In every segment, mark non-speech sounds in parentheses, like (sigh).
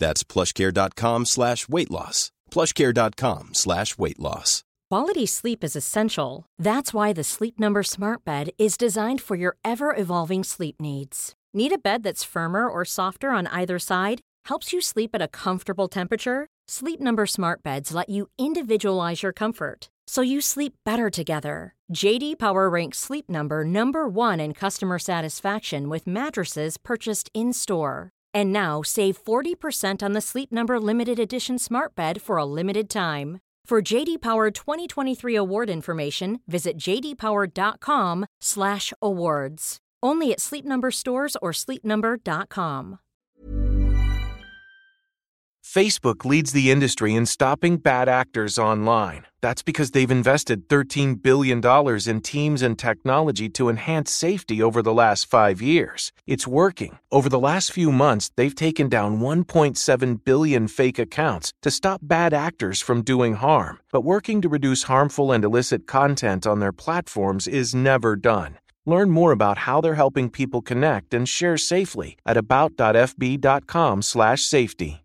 That's plushcare.com slash weight loss. Plushcare.com slash weight loss. Quality sleep is essential. That's why the Sleep Number Smart Bed is designed for your ever evolving sleep needs. Need a bed that's firmer or softer on either side? Helps you sleep at a comfortable temperature? Sleep Number Smart Beds let you individualize your comfort so you sleep better together. JD Power ranks Sleep Number number 1 in customer satisfaction with mattresses purchased in-store. And now save 40% on the Sleep Number limited edition Smart Bed for a limited time. For JD Power 2023 award information, visit jdpower.com/awards. Only at Sleep Number stores or sleepnumber.com. Facebook leads the industry in stopping bad actors online. That's because they've invested $13 billion in teams and technology to enhance safety over the last five years. It's working. Over the last few months, they've taken down 1.7 billion fake accounts to stop bad actors from doing harm. But working to reduce harmful and illicit content on their platforms is never done. Learn more about how they're helping people connect and share safely at about.fb.com/safety.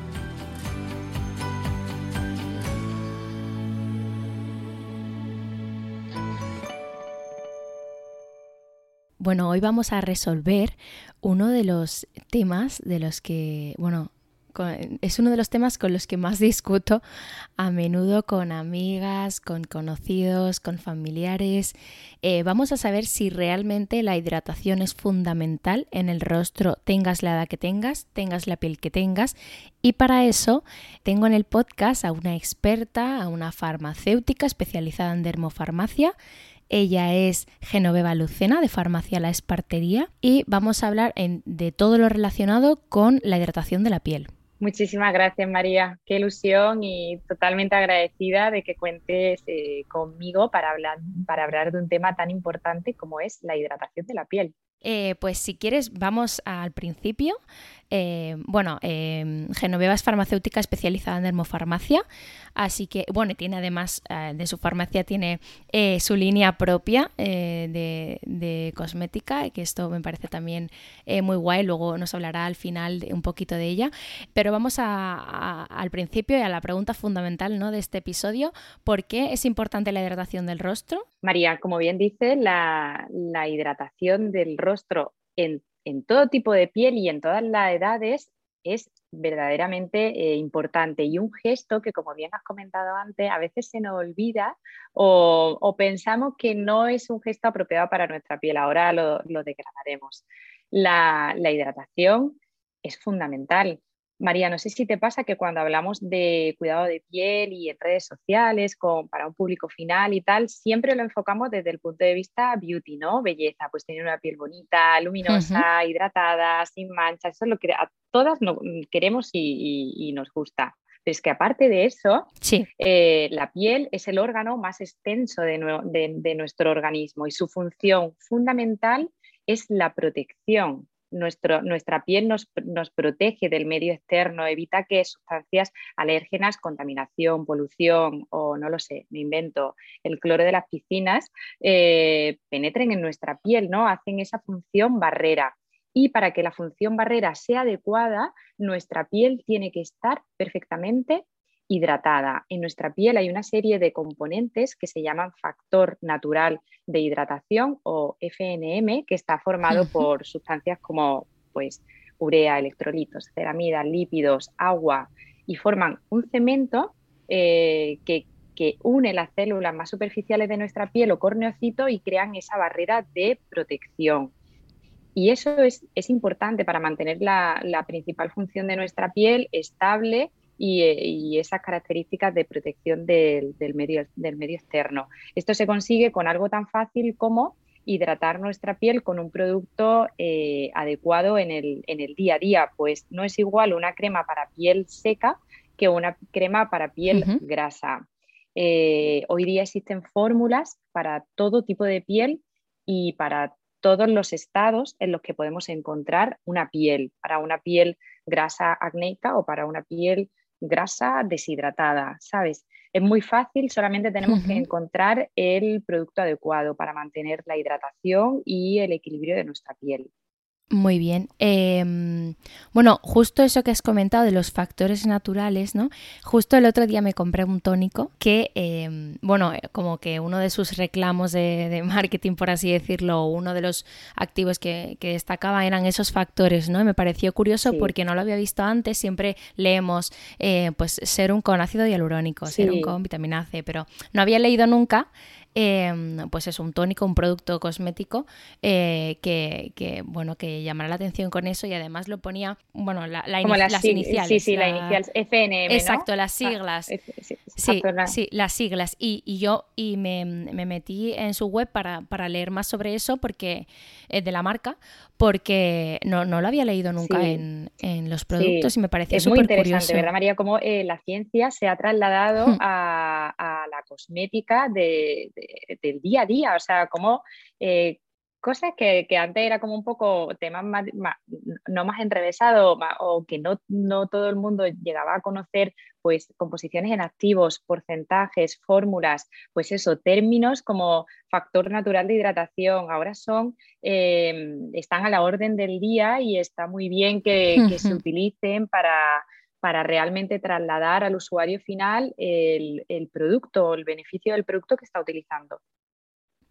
Bueno, hoy vamos a resolver uno de los temas de los que, bueno, es uno de los temas con los que más discuto a menudo con amigas, con conocidos, con familiares. Eh, vamos a saber si realmente la hidratación es fundamental en el rostro, tengas la edad que tengas, tengas la piel que tengas. Y para eso tengo en el podcast a una experta, a una farmacéutica especializada en dermofarmacia ella es Genoveva Lucena de Farmacia La Espartería y vamos a hablar de todo lo relacionado con la hidratación de la piel. Muchísimas gracias María, qué ilusión y totalmente agradecida de que cuentes eh, conmigo para hablar, para hablar de un tema tan importante como es la hidratación de la piel. Eh, pues si quieres, vamos al principio. Eh, bueno, eh, Genoveva es farmacéutica especializada en dermofarmacia, así que, bueno, tiene además eh, de su farmacia, tiene su línea propia de, cosmética, que esto me parece también muy guay, luego nos hablará al final un poquito de ella, pero vamos al principio y a la pregunta fundamental ¿no? de este episodio, ¿por qué es importante la hidratación del rostro? María, como bien dice, la, la hidratación del rostro en en todo tipo de piel y en todas las edades es verdaderamente eh, importante y un gesto que, como bien has comentado antes, a veces se nos olvida o, pensamos que no es un gesto apropiado para nuestra piel. Ahora lo, lo degradaremos. La, hidratación es fundamental. María, no sé si te pasa que cuando hablamos de cuidado de piel y en redes sociales con, para un público final y tal, siempre lo enfocamos desde el punto de vista beauty, ¿no? Belleza, pues tener una piel bonita, luminosa, hidratada, sin manchas, eso es lo que a todas queremos y, nos gusta. Pero es que aparte de eso, eh, la piel es el órgano más extenso de nuestro organismo y su función fundamental es la protección nuestra piel nos, protege del medio externo, evita que sustancias alérgenas, contaminación, polución o no lo sé, me invento, el cloro de las piscinas, eh, penetren en nuestra piel, ¿no? Hacen esa función barrera. Y para que la función barrera sea adecuada, nuestra piel tiene que estar perfectamente hidratada. En nuestra piel hay una serie de componentes que se llaman factor natural de hidratación o FNM, que está formado por sustancias como pues, urea, electrolitos, ceramidas, lípidos, agua y forman un cemento eh, que, une las células más superficiales de nuestra piel o corneocito y crean esa barrera de protección. Y eso es, importante para mantener la, la principal función de nuestra piel estable eh, y, esas características de protección del, medio, del medio externo. Esto se consigue con algo tan fácil como hidratar nuestra piel con un producto eh, adecuado en el, día a día, pues no es igual una crema para piel seca que una crema para piel grasa. Eh, hoy día existen fórmulas para todo tipo de piel y para todos los estados en los que podemos encontrar una piel, para una piel grasa acnéica o para una piel grasa deshidratada, ¿sabes? Es muy fácil, solamente tenemos que encontrar el producto adecuado para mantener la hidratación y el equilibrio de nuestra piel. Muy bien. Em, bueno, justo eso que has comentado de los factores naturales, ¿no? Justo el otro día me compré un tónico que, em, bueno, como que uno de sus reclamos de, marketing, por así decirlo, uno de los activos que, destacaba eran esos factores, ¿no? me pareció curioso porque no lo había visto antes. Siempre leemos, eh, pues, serum con ácido hialurónico, serum con vitamina C, pero no había leído nunca Em, pues es un tónico, un producto cosmético eh, que, bueno, que llamará la atención con eso y además lo ponía, bueno, la, las, iniciales. Sí, sí, la, inicial, FNM, Exacto, las ah, siglas. sí, sí, las siglas. Y, yo y me, metí en su web para, para leer más sobre eso porque eh, de la marca, porque no, no lo había leído nunca en, los productos y me parece Es muy interesante, ¿verdad, María? Cómo eh, la ciencia se ha trasladado hmm. a, la cosmética de, del día a día, o sea, cómo eh, cosas que, antes era como un poco temas más, no más enrevesados o que no, no todo el mundo llegaba a conocer, pues composiciones en activos, porcentajes, fórmulas, pues eso, términos como factor natural de hidratación, ahora son, eh, están a la orden del día y está muy bien que, se (laughs) utilicen para, para realmente trasladar al usuario final el, el producto, el beneficio del producto que está utilizando.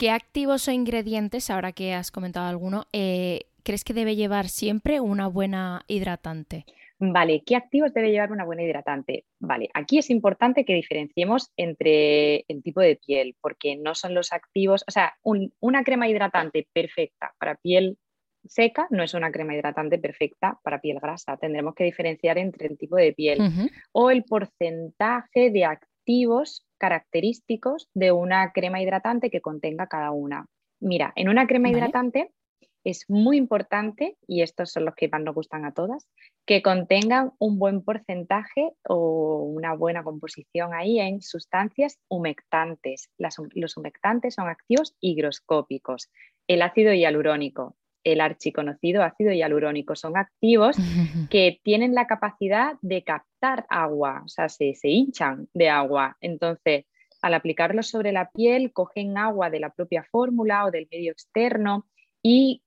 ¿Qué activos o ingredientes, ahora que has comentado alguno, eh, crees que debe llevar siempre una buena hidratante? Vale, ¿qué activos debe llevar una buena hidratante? Vale, aquí es importante que diferenciemos entre el tipo de piel, porque no son los activos, o sea, una crema hidratante perfecta para piel seca no es una crema hidratante perfecta para piel grasa. Tendremos que diferenciar entre el tipo de piel o el porcentaje de activos característicos de una crema hidratante que contenga cada una. Mira, en una crema hidratante es muy importante, y estos son los que más nos gustan a todas, que contengan un buen porcentaje o una buena composición ahí en sustancias humectantes. los humectantes son activos higroscópicos. El ácido hialurónico, el archiconocido ácido hialurónico. Son activos (laughs) que tienen la capacidad de captar agua, o sea, se, hinchan de agua. Entonces, al aplicarlos sobre la piel, cogen agua de la propia fórmula o del medio externo y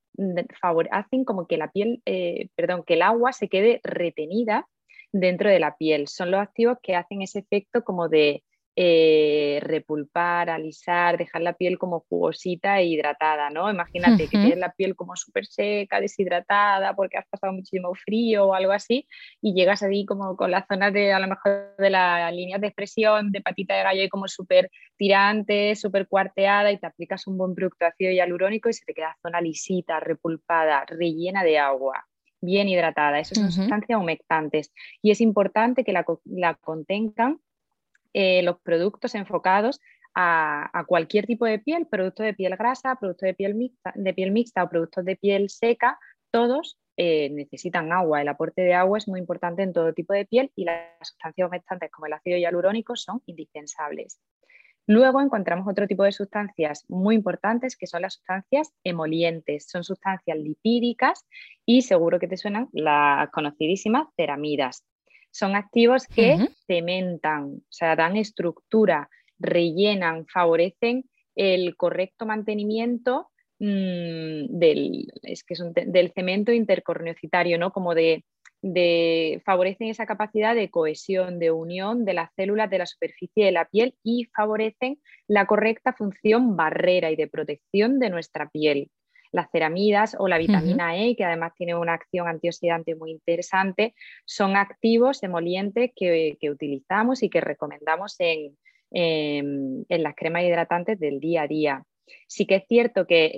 hacen como que la piel, eh, perdón, que el agua se quede retenida dentro de la piel. Son los activos que hacen ese efecto como de eh, repulpar, alisar, dejar la piel como jugosita e hidratada, ¿no? Imagínate que tienes la piel como súper seca, deshidratada, porque has pasado muchísimo frío o algo así, y llegas ahí como con la zona de, a lo mejor, de las líneas de expresión de patita de gallo y como súper tirante, súper cuarteada, y te aplicas un buen producto ácido hialurónico y se te queda zona lisita, repulpada, rellena de agua. bien hidratada. Esas son sustancias humectantes y es importante que la, contengan eh, los productos enfocados a, cualquier tipo de piel, producto de piel grasa, producto de piel mixta, de piel mixta o productos de piel seca, todos eh, necesitan agua. El aporte de agua es muy importante en todo tipo de piel y las sustancias humectantes como el ácido hialurónico son indispensables. Luego encontramos otro tipo de sustancias muy importantes que son las sustancias emolientes. Son sustancias lipídicas y seguro que te suenan las conocidísimas ceramidas. Son activos que cementan, o sea, dan estructura, rellenan, favorecen el correcto mantenimiento mm, del, es que del cemento intercorneocitario, ¿no? Como de de, favorecen esa capacidad de cohesión, de unión de las células de la superficie de la piel y favorecen la correcta función barrera y de protección de nuestra piel. Las ceramidas o la vitamina E, que además tiene una acción antioxidante muy interesante, son activos emolientes que, utilizamos y que recomendamos en, en, las cremas hidratantes del día a día. Sí que es cierto que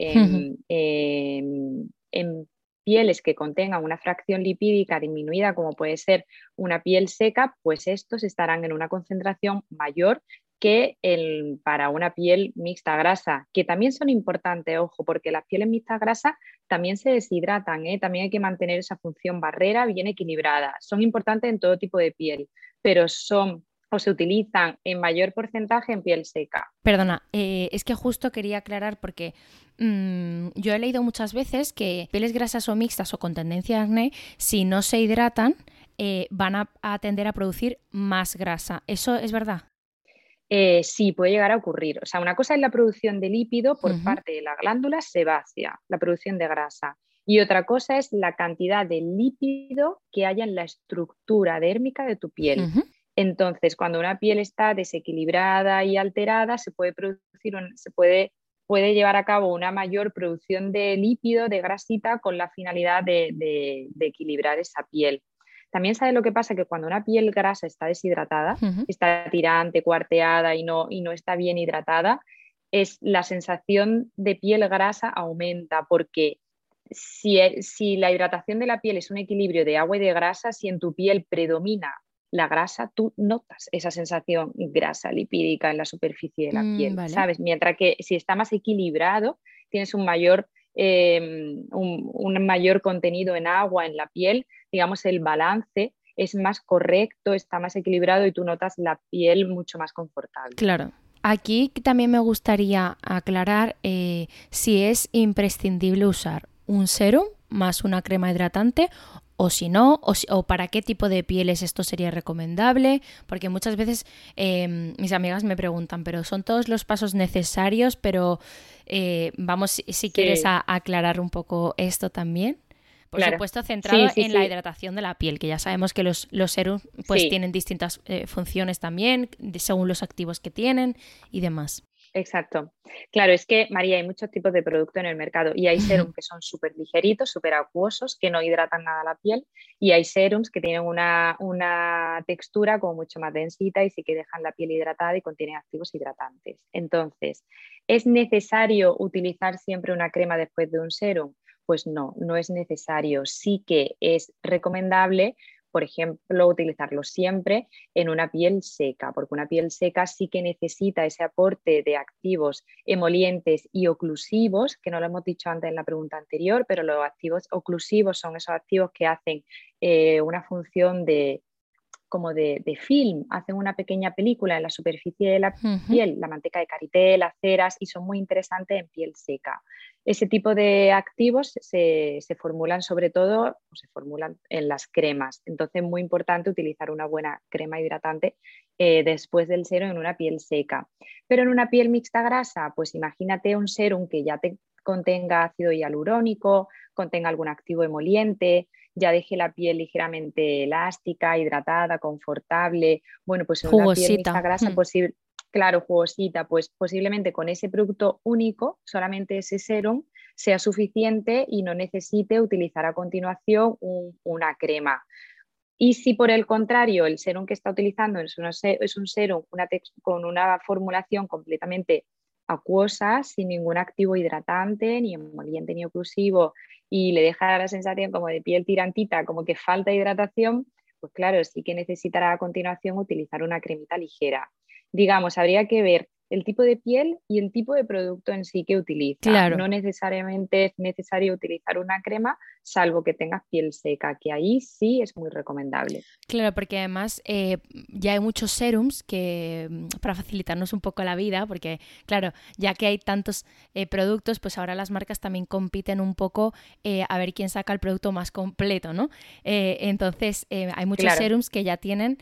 en, pieles que contengan una fracción lipídica disminuida, como puede ser una piel seca, pues estos estarán en una concentración mayor que el, para una piel mixta grasa, que también son importantes, ojo, porque las pieles mixtas grasas también se deshidratan, ¿eh? también hay que mantener esa función barrera bien equilibrada. Son importantes en todo tipo de piel, pero son o se utilizan en mayor porcentaje en piel seca. Perdona, eh, es que justo quería aclarar porque mm, yo he leído muchas veces que pieles grasas o mixtas o con tendencia a acné, si no se hidratan, eh, van a, tender a producir más grasa. ¿Eso es verdad? Eh, sí, puede llegar a ocurrir. O sea, una cosa es la producción de lípido por parte de la glándula sebácea, la producción de grasa. Y otra cosa es la cantidad de lípido que haya en la estructura dérmica de tu piel. Entonces, cuando una piel está desequilibrada y alterada, se puede producir, se puede, puede llevar a cabo una mayor producción de lípido, de grasita, con la finalidad de, equilibrar esa piel. También sabe lo que pasa, que cuando una piel grasa está deshidratada, está tirante, cuarteada y no, y no está bien hidratada, es la sensación de piel grasa aumenta porque si, si, la hidratación de la piel es un equilibrio de agua y de grasa, si en tu piel predomina la grasa, tú notas esa sensación grasa lipídica en la superficie de la mm, piel, ¿sabes? Mientras que si está más equilibrado, tienes un mayor, em, un, mayor contenido en agua en la piel, digamos, el balance es más correcto, está más equilibrado y tú notas la piel mucho más confortable. Claro. Aquí también me gustaría aclarar eh, si es imprescindible usar un serum más una crema hidratante o si no, o, para qué tipo de pieles esto sería recomendable, porque muchas veces em, mis amigas me preguntan, pero son todos los pasos necesarios, pero eh, vamos, si, quieres aclarar un poco esto también. Por supuesto, centrado en la hidratación de la piel, que ya sabemos que los, los serums pues, tienen distintas eh, funciones también, según los activos que tienen y demás. Exacto. Claro, es que, María, hay muchos tipos de productos en el mercado y hay serums que son súper ligeritos, súper acuosos, que no hidratan nada la piel y hay serums que tienen una, textura como mucho más densita y sí que dejan la piel hidratada y contienen activos hidratantes. Entonces, ¿es necesario utilizar siempre una crema después de un serum? Pues no, no es necesario. Sí que es recomendable por ejemplo, utilizarlo siempre en una piel seca, porque una piel seca sí que necesita ese aporte de activos emolientes y oclusivos, que no lo hemos dicho antes en la pregunta anterior, pero los activos oclusivos son esos activos que hacen eh, una función de como de, film, hacen una pequeña película en la superficie de la piel, la manteca de karité, las ceras, y son muy interesantes en piel seca. Ese tipo de activos se, formulan sobre todo, se formulan en las cremas, entonces es muy importante utilizar una buena crema hidratante eh, después del serum en una piel seca. Pero en una piel mixta grasa, pues imagínate un serum que ya te contenga ácido hialurónico, contenga algún activo emoliente, ya deje la piel ligeramente elástica, hidratada, confortable. Bueno, pues en una piel mixta grasa mm. posible, claro, jugosita, pues posiblemente con ese producto único, solamente ese serum, sea suficiente y no necesite utilizar a continuación una crema. Y si por el contrario el serum que está utilizando es, es un serum con una formulación completamente acuosa, sin ningún activo hidratante, ni emoliente ni oclusivo, y le deja la sensación como de piel tirantita, como que falta hidratación, pues claro, sí que necesitará a continuación utilizar una cremita ligera. Digamos, habría que ver el tipo de piel y el tipo de producto en sí que utiliza. No necesariamente es necesario utilizar una crema, salvo que tengas piel seca, que ahí sí es muy recomendable. Claro, porque además eh, ya hay muchos serums que mm, para facilitarnos un poco la vida, porque claro, ya que hay tantos eh, productos, pues ahora las marcas también compiten un poco eh, a ver quién saca el producto más completo, ¿no? entonces, hay muchos serums que ya tienen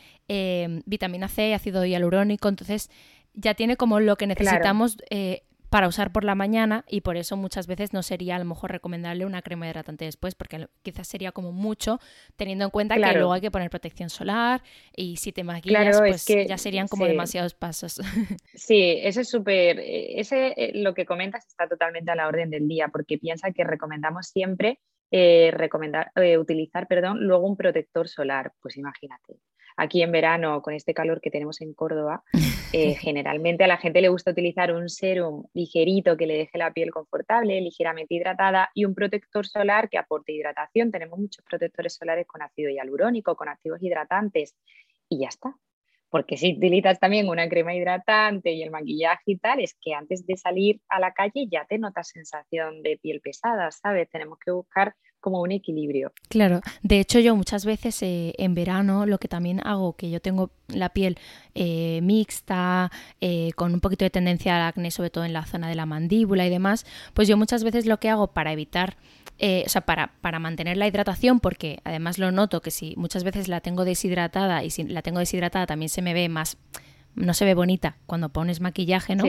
vitamina C, ácido hialurónico, entonces ya tiene como lo que necesitamos eh, para usar por la mañana y por eso muchas veces no sería a lo mejor recomendable una crema hidratante después porque quizás sería como mucho teniendo en cuenta que luego hay que poner protección solar y si te maquillas pues ya serían como demasiados pasos. (laughs) Sí, eso es súper, eh, ese eh, lo que comentas está totalmente a la orden del día porque piensa que recomendamos siempre recomendar, utilizar perdón, luego un protector solar, pues imagínate, aquí en verano, con este calor que tenemos en Córdoba, (laughs) eh, generalmente a la gente le gusta utilizar un serum ligerito que le deje la piel confortable, ligeramente hidratada y un protector solar que aporte hidratación. Tenemos muchos protectores solares con ácido hialurónico, con activos hidratantes y ya está. Porque si utilizas también una crema hidratante y el maquillaje y tal, es que antes de salir a la calle ya te notas sensación de piel pesada, ¿sabes? Tenemos que buscar como un equilibrio. Claro, de hecho yo muchas veces eh, en verano lo que también hago, que yo tengo la piel eh, mixta, eh, con un poquito de tendencia al acné, sobre todo en la zona de la mandíbula y demás, pues yo muchas veces lo que hago para evitar, o sea, para, para mantener la hidratación, porque además lo noto que si muchas veces la tengo deshidratada y si la tengo deshidratada también se me ve más no se ve bonita cuando pones maquillaje, ¿no?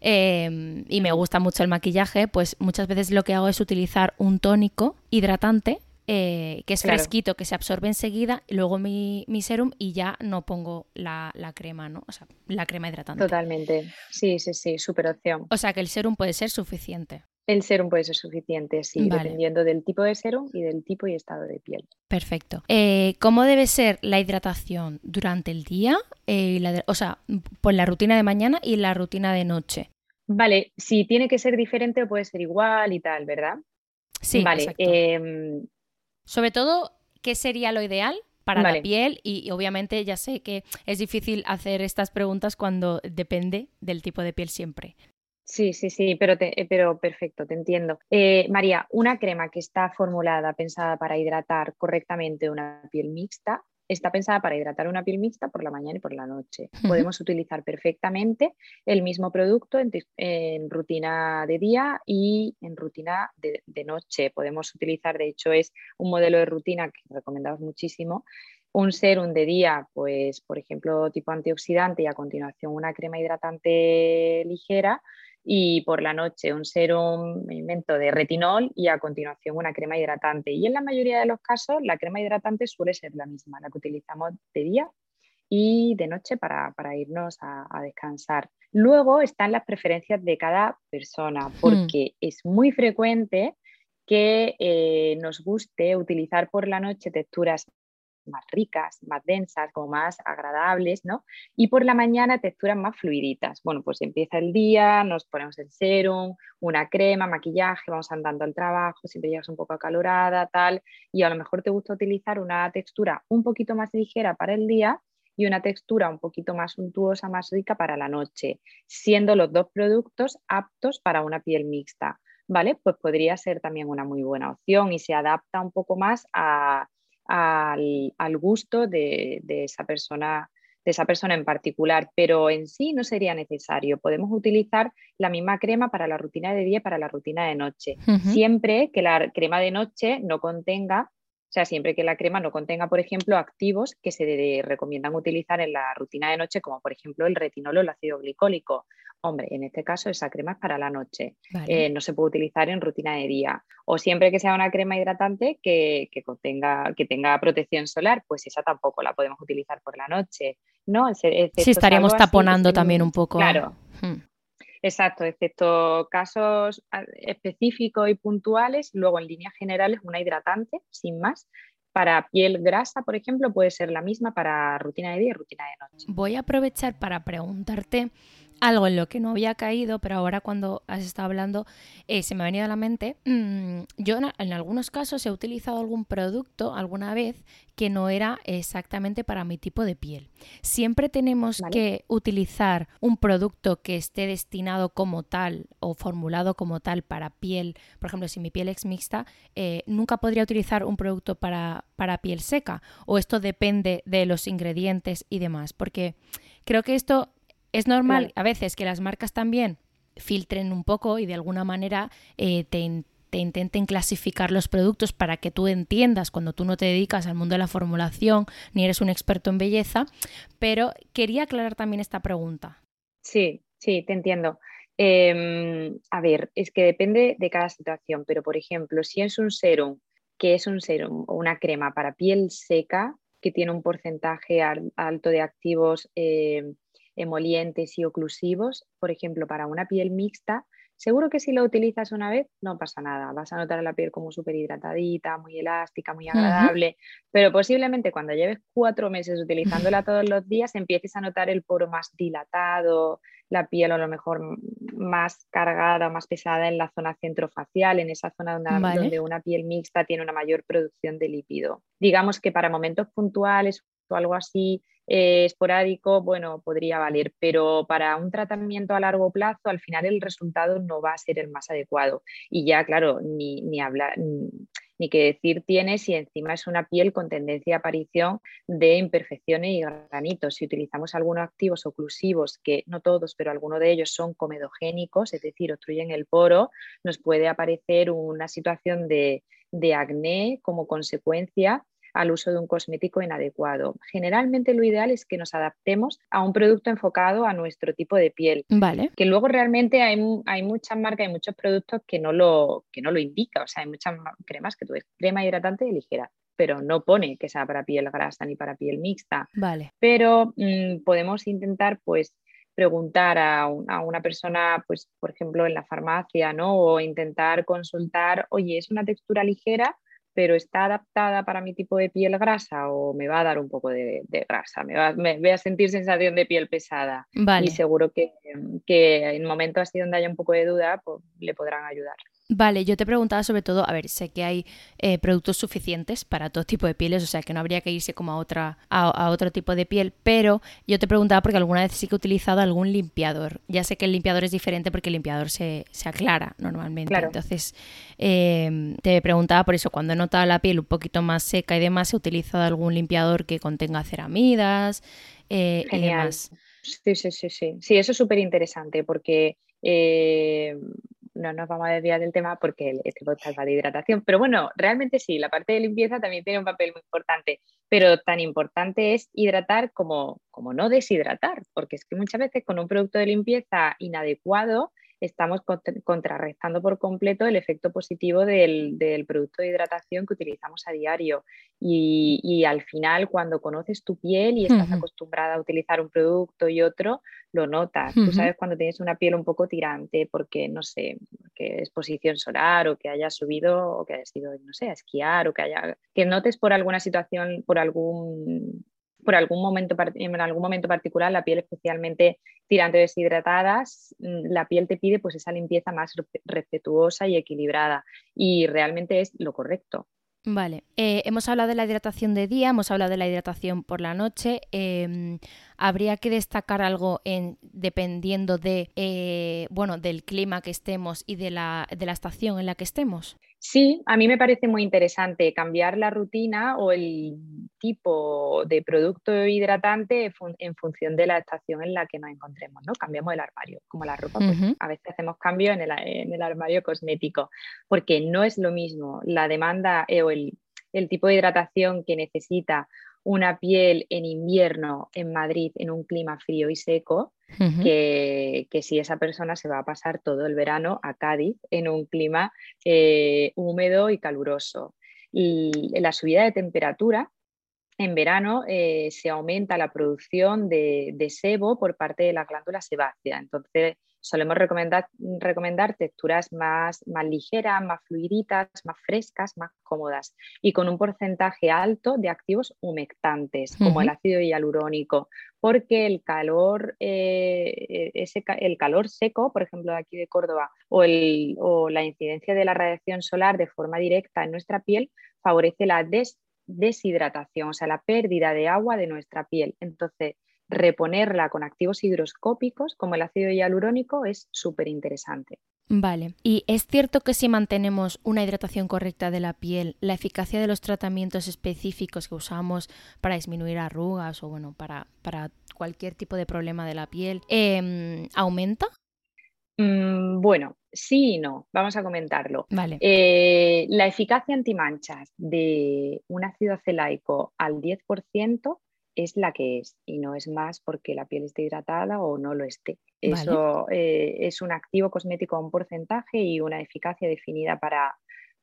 Em, y me gusta mucho el maquillaje, pues muchas veces lo que hago es utilizar un tónico hidratante eh, que es fresquito, que se absorbe enseguida, luego mi, mi serum y ya no pongo la, la, crema, ¿no? O sea, la crema hidratante. Totalmente. Sí, sí, sí, súper opción. O sea que el serum puede ser suficiente. El serum puede ser suficiente, sí, dependiendo del tipo de serum y del tipo y estado de piel. Perfecto. Eh, ¿Cómo debe ser la hidratación durante el día? Eh, o sea, por la rutina de mañana y la rutina de noche. Vale, si tiene que ser diferente puede ser igual y tal, ¿verdad? Sí, vale. Em, Sobre todo, ¿qué sería lo ideal para la piel? y obviamente ya sé que es difícil hacer estas preguntas cuando depende del tipo de piel siempre. Sí, sí, sí, pero, eh, pero perfecto, te entiendo. Eh, María, una crema que está formulada, pensada para hidratar correctamente una piel mixta, está pensada para hidratar una piel mixta por la mañana y por la noche. Podemos utilizar perfectamente el mismo producto en, rutina de día y en rutina de, de, noche. Podemos utilizar, de hecho, es un modelo de rutina que recomendamos muchísimo. Un serum de día, pues, por ejemplo, tipo antioxidante y a continuación una crema hidratante ligera y por la noche un serum, invento de retinol y a continuación una crema hidratante. Y en la mayoría de los casos la crema hidratante suele ser la misma, la que utilizamos de día y de noche para, irnos a, descansar. Luego están las preferencias de cada persona, hmm. porque es muy frecuente que eh, nos guste utilizar por la noche texturas más ricas, más densas, como más agradables, ¿no? Y por la mañana texturas más fluiditas. Bueno, pues empieza el día, nos ponemos el serum, una crema, maquillaje, vamos andando al trabajo, siempre llegas un poco acalorada, tal, y a lo mejor te gusta utilizar una textura un poquito más ligera para el día y una textura un poquito más suntuosa, más rica para la noche, siendo los dos productos aptos para una piel mixta. ¿Vale? Pues podría ser también una muy buena opción y se adapta un poco más a, al, gusto de, esa persona de esa persona en particular, pero en sí no sería necesario. Podemos utilizar la misma crema para la rutina de día y para la rutina de noche, siempre que la crema de noche no contenga o sea, siempre que la crema no contenga, por ejemplo, activos que se recomiendan utilizar en la rutina de noche, como por ejemplo el retinol o el ácido glicólico. Hombre, en este caso esa crema es para la noche, eh, no se puede utilizar en rutina de día. O siempre que sea una crema hidratante que, contenga, que tenga protección solar, pues esa tampoco la podemos utilizar por la noche. ¿no? sí, estaríamos taponando también un poco. Claro. Hmm. Exacto, excepto casos ah, específicos y puntuales, luego en líneas generales una hidratante, sin más. Para piel grasa, por ejemplo, puede ser la misma para rutina de día y rutina de noche. Voy a aprovechar para preguntarte algo en lo que no había caído, pero ahora cuando has estado hablando eh, se me ha venido a la mente. Mm, yo en algunos casos he utilizado algún producto alguna vez que no era exactamente para mi tipo de piel. Siempre tenemos que utilizar un producto que esté destinado como tal o formulado como tal para piel. Por ejemplo, si mi piel es mixta, eh, nunca podría utilizar un producto para, para piel seca. O esto depende de los ingredientes y demás. Porque creo que esto es normal a veces que las marcas también filtren un poco y de alguna manera eh, te, intenten clasificar los productos para que tú entiendas cuando tú no te dedicas al mundo de la formulación ni eres un experto en belleza, pero quería aclarar también esta pregunta. Sí, sí, te entiendo. Em, a ver, es que depende de cada situación, pero por ejemplo, si es un serum, que es un serum o una crema para piel seca, que tiene un porcentaje alto de activos eh, emolientes y oclusivos, por ejemplo, para una piel mixta, seguro que si lo utilizas una vez no pasa nada, vas a notar la piel como súper hidratadita, muy elástica, muy agradable, pero posiblemente cuando lleves cuatro meses utilizándola todos los días empieces a notar el poro más dilatado, la piel a lo mejor más cargada, más pesada en la zona centrofacial, en esa zona donde, donde una piel mixta tiene una mayor producción de lípido. Digamos que para momentos puntuales o algo así eh, esporádico, bueno, podría valer, pero para un tratamiento a largo plazo, al final el resultado no va a ser el más adecuado. Y ya, claro, ni, ni hablar. Ni, que decir tiene si encima es una piel con tendencia a aparición de imperfecciones y granitos. Si utilizamos algunos activos oclusivos, que no todos, pero algunos de ellos son comedogénicos, es decir, obstruyen el poro, nos puede aparecer una situación de, de acné como consecuencia al uso de un cosmético inadecuado. Generalmente lo ideal es que nos adaptemos a un producto enfocado a nuestro tipo de piel. Vale. Que luego realmente hay, hay muchas marcas y muchos productos que no lo, que no lo indica. O sea, hay muchas cremas que tú ves crema hidratante y ligera pero no pone que sea para piel grasa ni para piel mixta. Vale. Pero mm, podemos intentar, pues, preguntar a, a, una persona, pues, por ejemplo, en la farmacia, ¿no? O intentar consultar, oye, ¿es una textura ligera? Pero está adaptada para mi tipo de piel grasa o me va a dar un poco de, grasa, me, va, me voy a sentir sensación de piel pesada. Y seguro que, que en momentos así donde haya un poco de duda, pues, le podrán ayudar. Vale, yo te preguntaba sobre todo, a ver, sé que hay eh, productos suficientes para todo tipo de pieles, o sea que no habría que irse como a otra, a, otro tipo de piel, pero yo te preguntaba porque alguna vez sí que he utilizado algún limpiador. Ya sé que el limpiador es diferente porque el limpiador se, aclara normalmente. Entonces, em, te preguntaba por eso, cuando he notado la piel un poquito más seca y demás, he utilizado algún limpiador que contenga ceramidas eh, y demás. Sí, sí, sí, sí. Sí, eso es súper interesante porque eh, no nos vamos a desviar del tema porque este podcast va de hidratación, pero bueno, realmente sí, la parte de limpieza también tiene un papel muy importante, pero tan importante es hidratar como, como no deshidratar, porque es que muchas veces con un producto de limpieza inadecuado estamos contrarrestando por completo el efecto positivo del, producto de hidratación que utilizamos a diario. Y, al final, cuando conoces tu piel y estás acostumbrada a utilizar un producto y otro, lo notas. Tú sabes cuando tienes una piel un poco tirante porque, no sé, que exposición solar o que haya subido o que haya sido, no sé, a esquiar o que haya, que notes por alguna situación, por algún por algún momento, en algún momento particular, la piel especialmente tirante deshidratadas, mm, la piel te pide pues esa limpieza más respetuosa y equilibrada y realmente es lo correcto. Vale, eh, hemos hablado de la hidratación de día, hemos hablado de la hidratación por la noche. Em, ¿Habría que destacar algo en, dependiendo de, eh, bueno, del clima que estemos y de la, de la estación en la que estemos? Sí, a mí me parece muy interesante cambiar la rutina o el tipo de producto hidratante en función de la estación en la que nos encontremos, ¿no? Cambiamos el armario, como la ropa, pues a veces hacemos cambios en el, armario cosmético, porque no es lo mismo la demanda eh, o el, el tipo de hidratación que necesita una piel en invierno en Madrid en un clima frío y seco, que, si esa persona se va a pasar todo el verano a Cádiz en un clima eh, húmedo y caluroso. Y la subida de temperatura en verano eh, se aumenta la producción de, de, sebo por parte de la glándula sebácea. Entonces, solemos recomendar, recomendar texturas más, más ligeras, más fluiditas, más frescas, más cómodas y con un porcentaje alto de activos humectantes, como el ácido hialurónico, porque el calor, eh, ese, el calor seco, por ejemplo, de aquí de Córdoba, o, el, o la incidencia de la radiación solar de forma directa en nuestra piel favorece la deshidratación, o sea, la pérdida de agua de nuestra piel. Entonces, reponerla con activos higroscópicos como el ácido hialurónico es súper interesante. Vale, y es cierto que si mantenemos una hidratación correcta de la piel, la eficacia de los tratamientos específicos que usamos para disminuir arrugas o bueno, para, para cualquier tipo de problema de la piel, em, ¿aumenta? Mm, bueno, sí y no, vamos a comentarlo. Vale. Eh, la eficacia antimanchas de un ácido acelaico al 10% es la que es y no es más porque la piel esté hidratada o no lo esté. Eso eh, es un activo cosmético a un porcentaje y una eficacia definida para,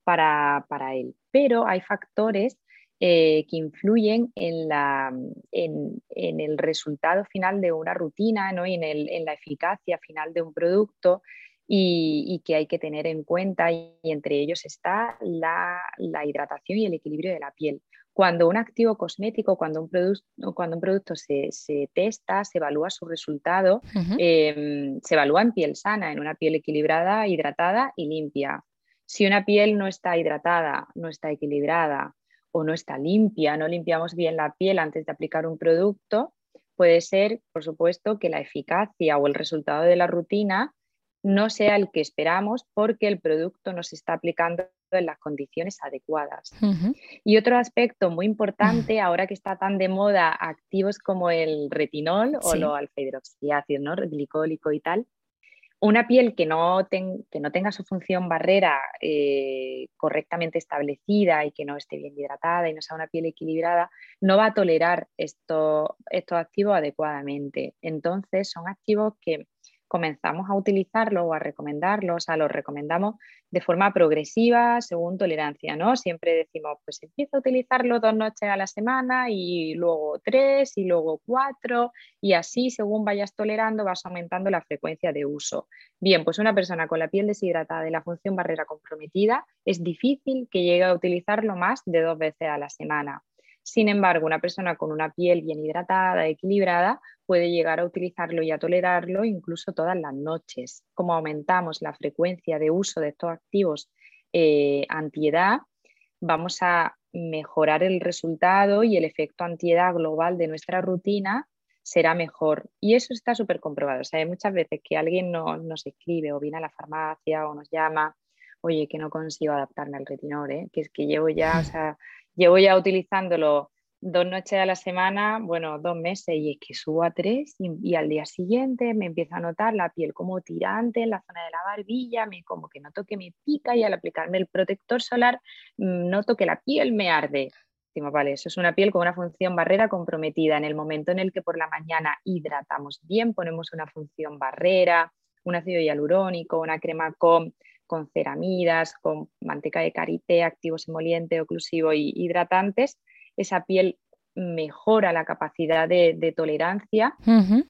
para, él. Pero hay factores eh, que influyen en, la, en, el resultado final de una rutina ¿no? y en, la eficacia final de un producto y, que hay que tener en cuenta y, entre ellos está la, la hidratación y el equilibrio de la piel. Cuando un activo cosmético, cuando un, producto, cuando un producto se, testa, se evalúa su resultado, em, se evalúa en piel sana, en una piel equilibrada, hidratada y limpia. Si una piel no está hidratada, no está equilibrada o no está limpia, no limpiamos bien la piel antes de aplicar un producto, puede ser, por supuesto, que la eficacia o el resultado de la rutina no sea el que esperamos porque el producto no se está aplicando en las condiciones adecuadas. Y otro aspecto muy importante, ahora que está tan de moda activos como el retinol o lo alfa hidroxiácido, ¿no? glicólico y tal, una piel que no, que no tenga su función barrera eh, correctamente establecida y que no esté bien hidratada y no sea una piel equilibrada, no va a tolerar estos activos adecuadamente. Entonces, son activos que comenzamos a utilizarlo o a recomendarlo, o sea, los recomendamos de forma progresiva según tolerancia, ¿no? Siempre decimos, pues empieza a utilizarlo dos noches a la semana y luego tres y luego cuatro y así según vayas tolerando vas aumentando la frecuencia de uso. Bien, pues una persona con la piel deshidratada y la función barrera comprometida es difícil que llegue a utilizarlo más de dos veces a la semana. Sin embargo, una persona con una piel bien hidratada, equilibrada, puede llegar a utilizarlo y a tolerarlo incluso todas las noches. Como aumentamos la frecuencia de uso de estos activos eh, antiedad, vamos a mejorar el resultado y el efecto antiedad global de nuestra rutina será mejor. Y eso está súper comprobado. O sea, hay muchas veces que alguien nos escribe o viene a la farmacia o nos llama, oye, que no consigo adaptarme al retinol, ¿eh? que es que llevo ya, o sea, Llevo ya utilizándolo dos noches a la semana, bueno, dos meses, y es que subo a tres y, al día siguiente me empieza a notar la piel como tirante en la zona de la barbilla, me, como que noto que me pica y al aplicarme el protector solar mm, noto que la piel me arde. Vale, eso es una piel con una función barrera comprometida. En el momento en el que por la mañana hidratamos bien, ponemos una función barrera, un ácido hialurónico, una crema con con ceramidas, con manteca de karité, activos emoliente, oclusivo y hidratantes, esa piel mejora la capacidad de, tolerancia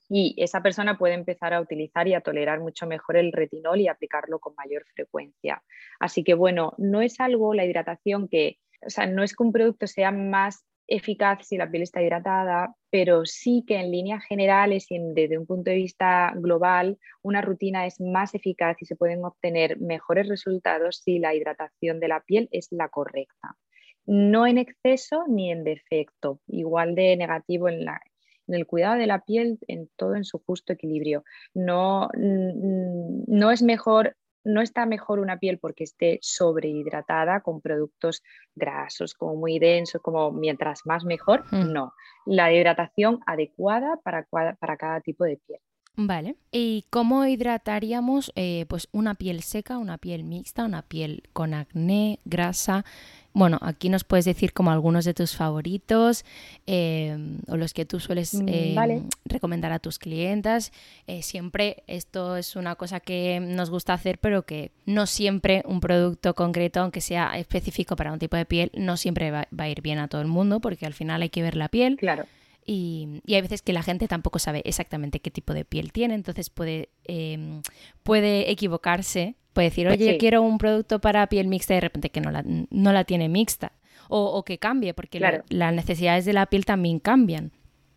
y esa persona puede empezar a utilizar y a tolerar mucho mejor el retinol y aplicarlo con mayor frecuencia. Así que bueno, no es algo, la hidratación que, o sea, no es que un producto sea más eficaz si la piel está hidratada, pero sí que en líneas generales y desde un punto de vista global, una rutina es más eficaz y se pueden obtener mejores resultados si la hidratación de la piel es la correcta. No en exceso ni en defecto, igual de negativo en, la, en el cuidado de la piel, en todo en su justo equilibrio. No, no es mejor no está mejor una piel porque esté sobrehidratada con productos grasos, como muy densos, como mientras más mejor, mm. no. La hidratación adecuada para, para cada tipo de piel. Vale. ¿Y cómo hidrataríamos eh, pues una piel seca, una piel mixta, una piel con acné, grasa? Bueno, aquí nos puedes decir como algunos de tus favoritos em, o los que tú sueles mm, em, recomendar a tus clientas. Eh, siempre esto es una cosa que nos gusta hacer, pero que no siempre un producto concreto, aunque sea específico para un tipo de piel, no siempre va, va a ir bien a todo el mundo, porque al final hay que ver la piel. Claro. Y, hay veces que la gente tampoco sabe exactamente qué tipo de piel tiene, entonces puede, em, puede equivocarse, puede decir, oye, quiero un producto para piel mixta y de repente que no la, no la tiene mixta. O, que cambie, porque las necesidades de la piel también cambian.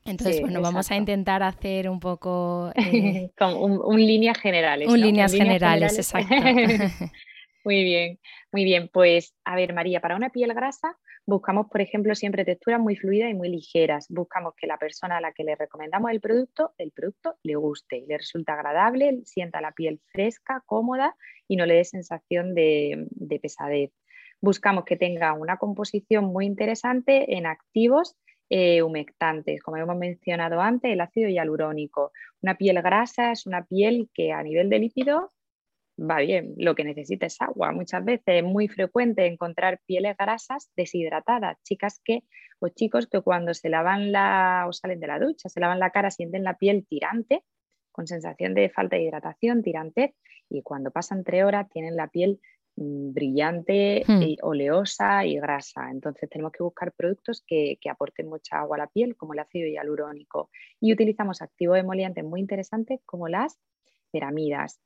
Entonces, bueno, vamos a intentar hacer un poco... Eh, (laughs) un, líneas generales. Un líneas, generales, exacto. (laughs) muy bien, muy bien. Pues, a ver, María, para una piel grasa buscamos, por ejemplo, siempre texturas muy fluidas y muy ligeras. Buscamos que la persona a la que le recomendamos el producto, el producto le guste, le resulta agradable, sienta la piel fresca, cómoda y no le dé sensación de pesadez. Buscamos que tenga una composición muy interesante en activos eh, humectantes, como hemos mencionado antes, el ácido hialurónico. Una piel grasa es una piel que a nivel de lípido va bien, lo que necesita es agua. Muchas veces es muy frecuente encontrar pieles grasas deshidratadas, chicas que o chicos que cuando se lavan la o salen de la ducha, se lavan la cara, sienten la piel tirante, con sensación de falta de hidratación, tirante, y cuando pasan tres horas tienen la piel Mm, brillante, hmm. y oleosa y grasa. Entonces tenemos que buscar productos que, aporten mucha agua a la piel, como el ácido hialurónico. Y utilizamos activos emolientes muy interesantes como las ceramidas.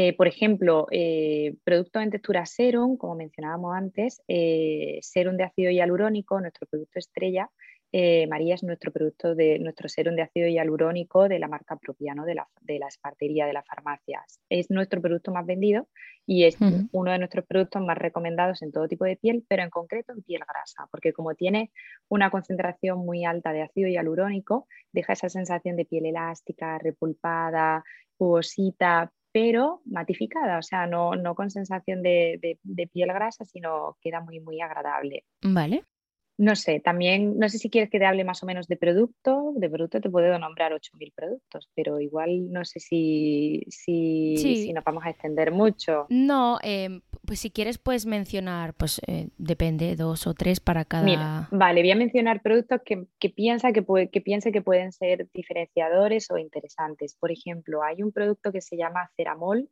Eh, por ejemplo, eh, productos en textura serum, como mencionábamos antes, eh, serum de ácido hialurónico, nuestro producto estrella, eh, María es nuestro producto de nuestro serum de ácido hialurónico de la marca propia, de, la, de la espartería de las farmacias. Es nuestro producto más vendido y es uno de nuestros productos más recomendados en todo tipo de piel, pero en concreto en piel grasa, porque como tiene una concentración muy alta de ácido hialurónico, deja esa sensación de piel elástica, repulpada, jugosita, pero matificada, o sea, no, con sensación de, de, piel grasa, sino queda muy, muy agradable. Vale. No sé, también, no sé si quieres que te hable más o menos de producto. De producto te puedo nombrar 8.000 productos, pero igual no sé si, si, nos vamos a extender mucho. No, em, pues si quieres puedes mencionar, pues eh, depende, dos o tres para cada... Mira, vale, voy a mencionar productos que, que, piensa que, que piense que pueden ser diferenciadores o interesantes. Por ejemplo, hay un producto que se llama Ceramol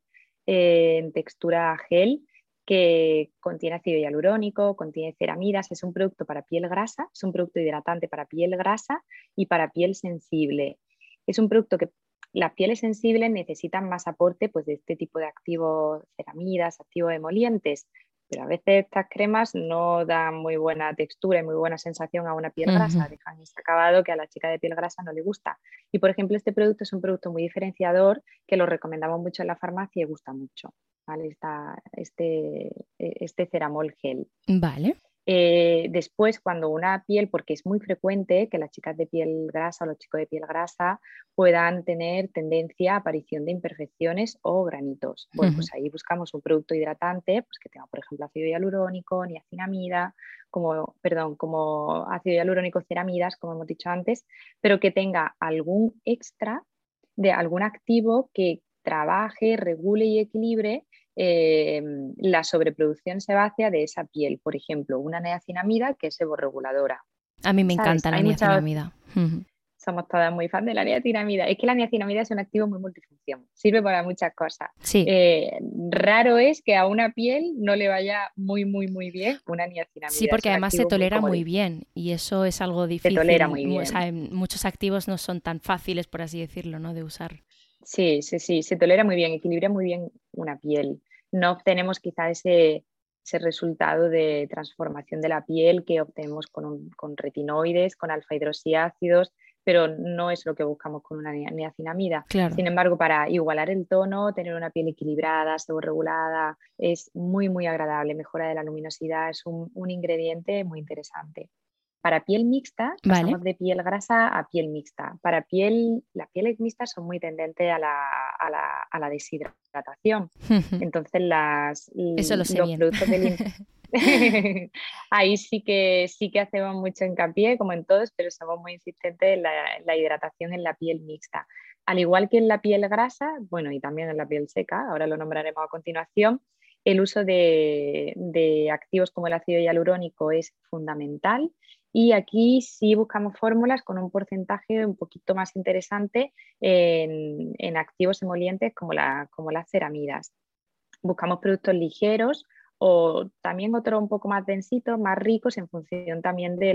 eh, en textura gel que contiene ácido hialurónico, contiene ceramidas, es un producto para piel grasa, es un producto hidratante para piel grasa y para piel sensible. Es un producto que las pieles sensibles necesitan más aporte pues, de este tipo de activos, ceramidas, activos emolientes, pero a veces estas cremas no dan muy buena textura y muy buena sensación a una piel grasa, dejan ese acabado que a la chica de piel grasa no le gusta. Y por ejemplo, este producto es un producto muy diferenciador que lo recomendamos mucho en la farmacia y gusta mucho. ¿vale? este, e, este ceramol gel. Vale. Eh, después, cuando una piel, porque es muy frecuente que las chicas de piel grasa o los chicos de piel grasa puedan tener tendencia a aparición de imperfecciones o granitos. Bueno, pues ahí buscamos un producto hidratante pues que tenga, por ejemplo, ácido hialurónico, niacinamida, como, perdón, como ácido hialurónico ceramidas, como hemos dicho antes, pero que tenga algún extra de algún activo que trabaje, regule y equilibre eh, la sobreproducción sebácea de esa piel. Por ejemplo, una niacinamida que es seborreguladora. A mí me encanta la niacinamida. Somos todas muy fan de la niacinamida. Es que la niacinamida es un activo muy multifunción, sirve para muchas cosas. Eh, raro es que a una piel no le vaya muy, muy, muy bien una niacinamida. Sí, porque además se tolera muy, bien y eso es algo difícil. Se tolera muy bien. muchos activos no son tan fáciles, por así decirlo, ¿no? de usar. Sí, sí, sí, se tolera muy bien, equilibra muy bien una piel. No obtenemos quizá ese, resultado de transformación de la piel que obtenemos con, retinoides, con alfa hidroxiácidos, pero no es lo que buscamos con una niacinamida. Sin embargo, para igualar el tono, tener una piel equilibrada, regulada, es muy, muy agradable, mejora de la luminosidad, es un ingrediente muy interesante. Para piel mixta, pasamos de piel grasa a piel mixta. Para piel, las pieles mixtas son muy tendentes a la, a la, deshidratación. Entonces, las, Eso los productos de (laughs) (laughs) Ahí sí que, sí que hacemos mucho hincapié, como en todos, pero somos muy insistentes en la, hidratación en la piel mixta. Al igual que en la piel grasa, bueno, y también en la piel seca, ahora lo nombraremos a continuación, el uso de, de activos como el ácido hialurónico es fundamental y aquí sí buscamos fórmulas con un porcentaje un poquito más interesante en, activos emolientes como, como las ceramidas. Buscamos productos ligeros o también otros un poco más densitos, más ricos en función también de,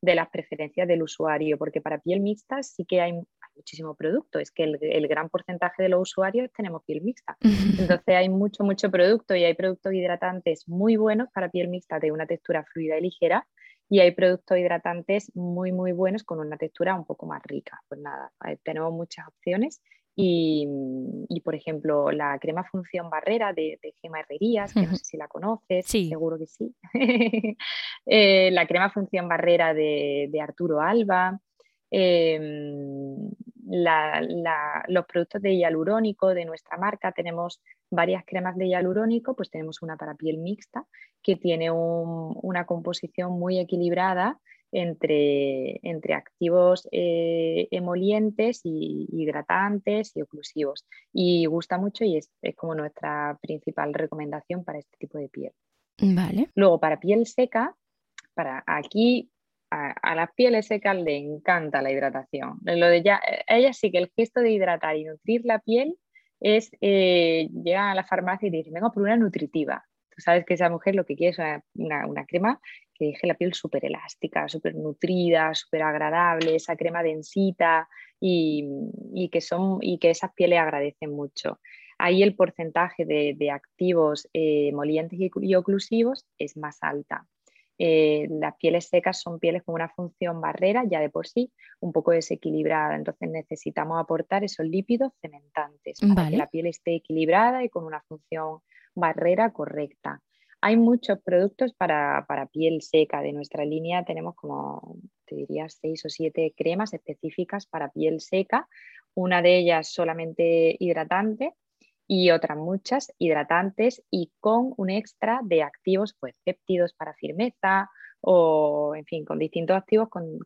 de las preferencias del usuario, porque para piel mixta sí que hay, muchísimo producto, es que el, gran porcentaje de los usuarios tenemos piel mixta. (laughs) Entonces hay mucho, mucho producto y hay productos hidratantes muy buenos para piel mixta de una textura fluida y ligera y hay productos hidratantes muy, muy buenos con una textura un poco más rica. Pues nada, eh, tenemos muchas opciones y, por ejemplo, la crema función barrera de, Gema Herrerías, que no sé si la conoces, seguro que sí. (laughs) Eh, la crema función barrera de, Arturo Alba. Los productos de hialurónico de nuestra marca, tenemos varias cremas de hialurónico, pues tenemos una para piel mixta que tiene una composición muy equilibrada entre, entre activos eh, emolientes y hidratantes y oclusivos. Y gusta mucho y es, como nuestra principal recomendación para este tipo de piel. Vale. Luego, para piel seca, para aquí a, las pieles secas le encanta la hidratación. Lo de ya, ella sí que el gesto de hidratar y nutrir la piel es eh, llegar a la farmacia y decir, vengo por una nutritiva. Tú sabes que esa mujer lo que quiere es una, una crema que deje la piel súper elástica, súper nutrida, súper agradable, esa crema densita y, que son, y que esas pieles agradecen mucho. Ahí el porcentaje de, activos eh, molientes y, oclusivos es más alta. Eh, las pieles secas son pieles con una función barrera ya de por sí un poco desequilibrada, entonces necesitamos aportar esos lípidos cementantes para que la piel esté equilibrada y con una función barrera correcta. Hay muchos productos para, piel seca. De nuestra línea tenemos como, te diría, seis o siete cremas específicas para piel seca. Una de ellas solamente hidratante y otras muchas hidratantes y con un extra de activos, pues péptidos para firmeza o, en fin, con distintos activos con,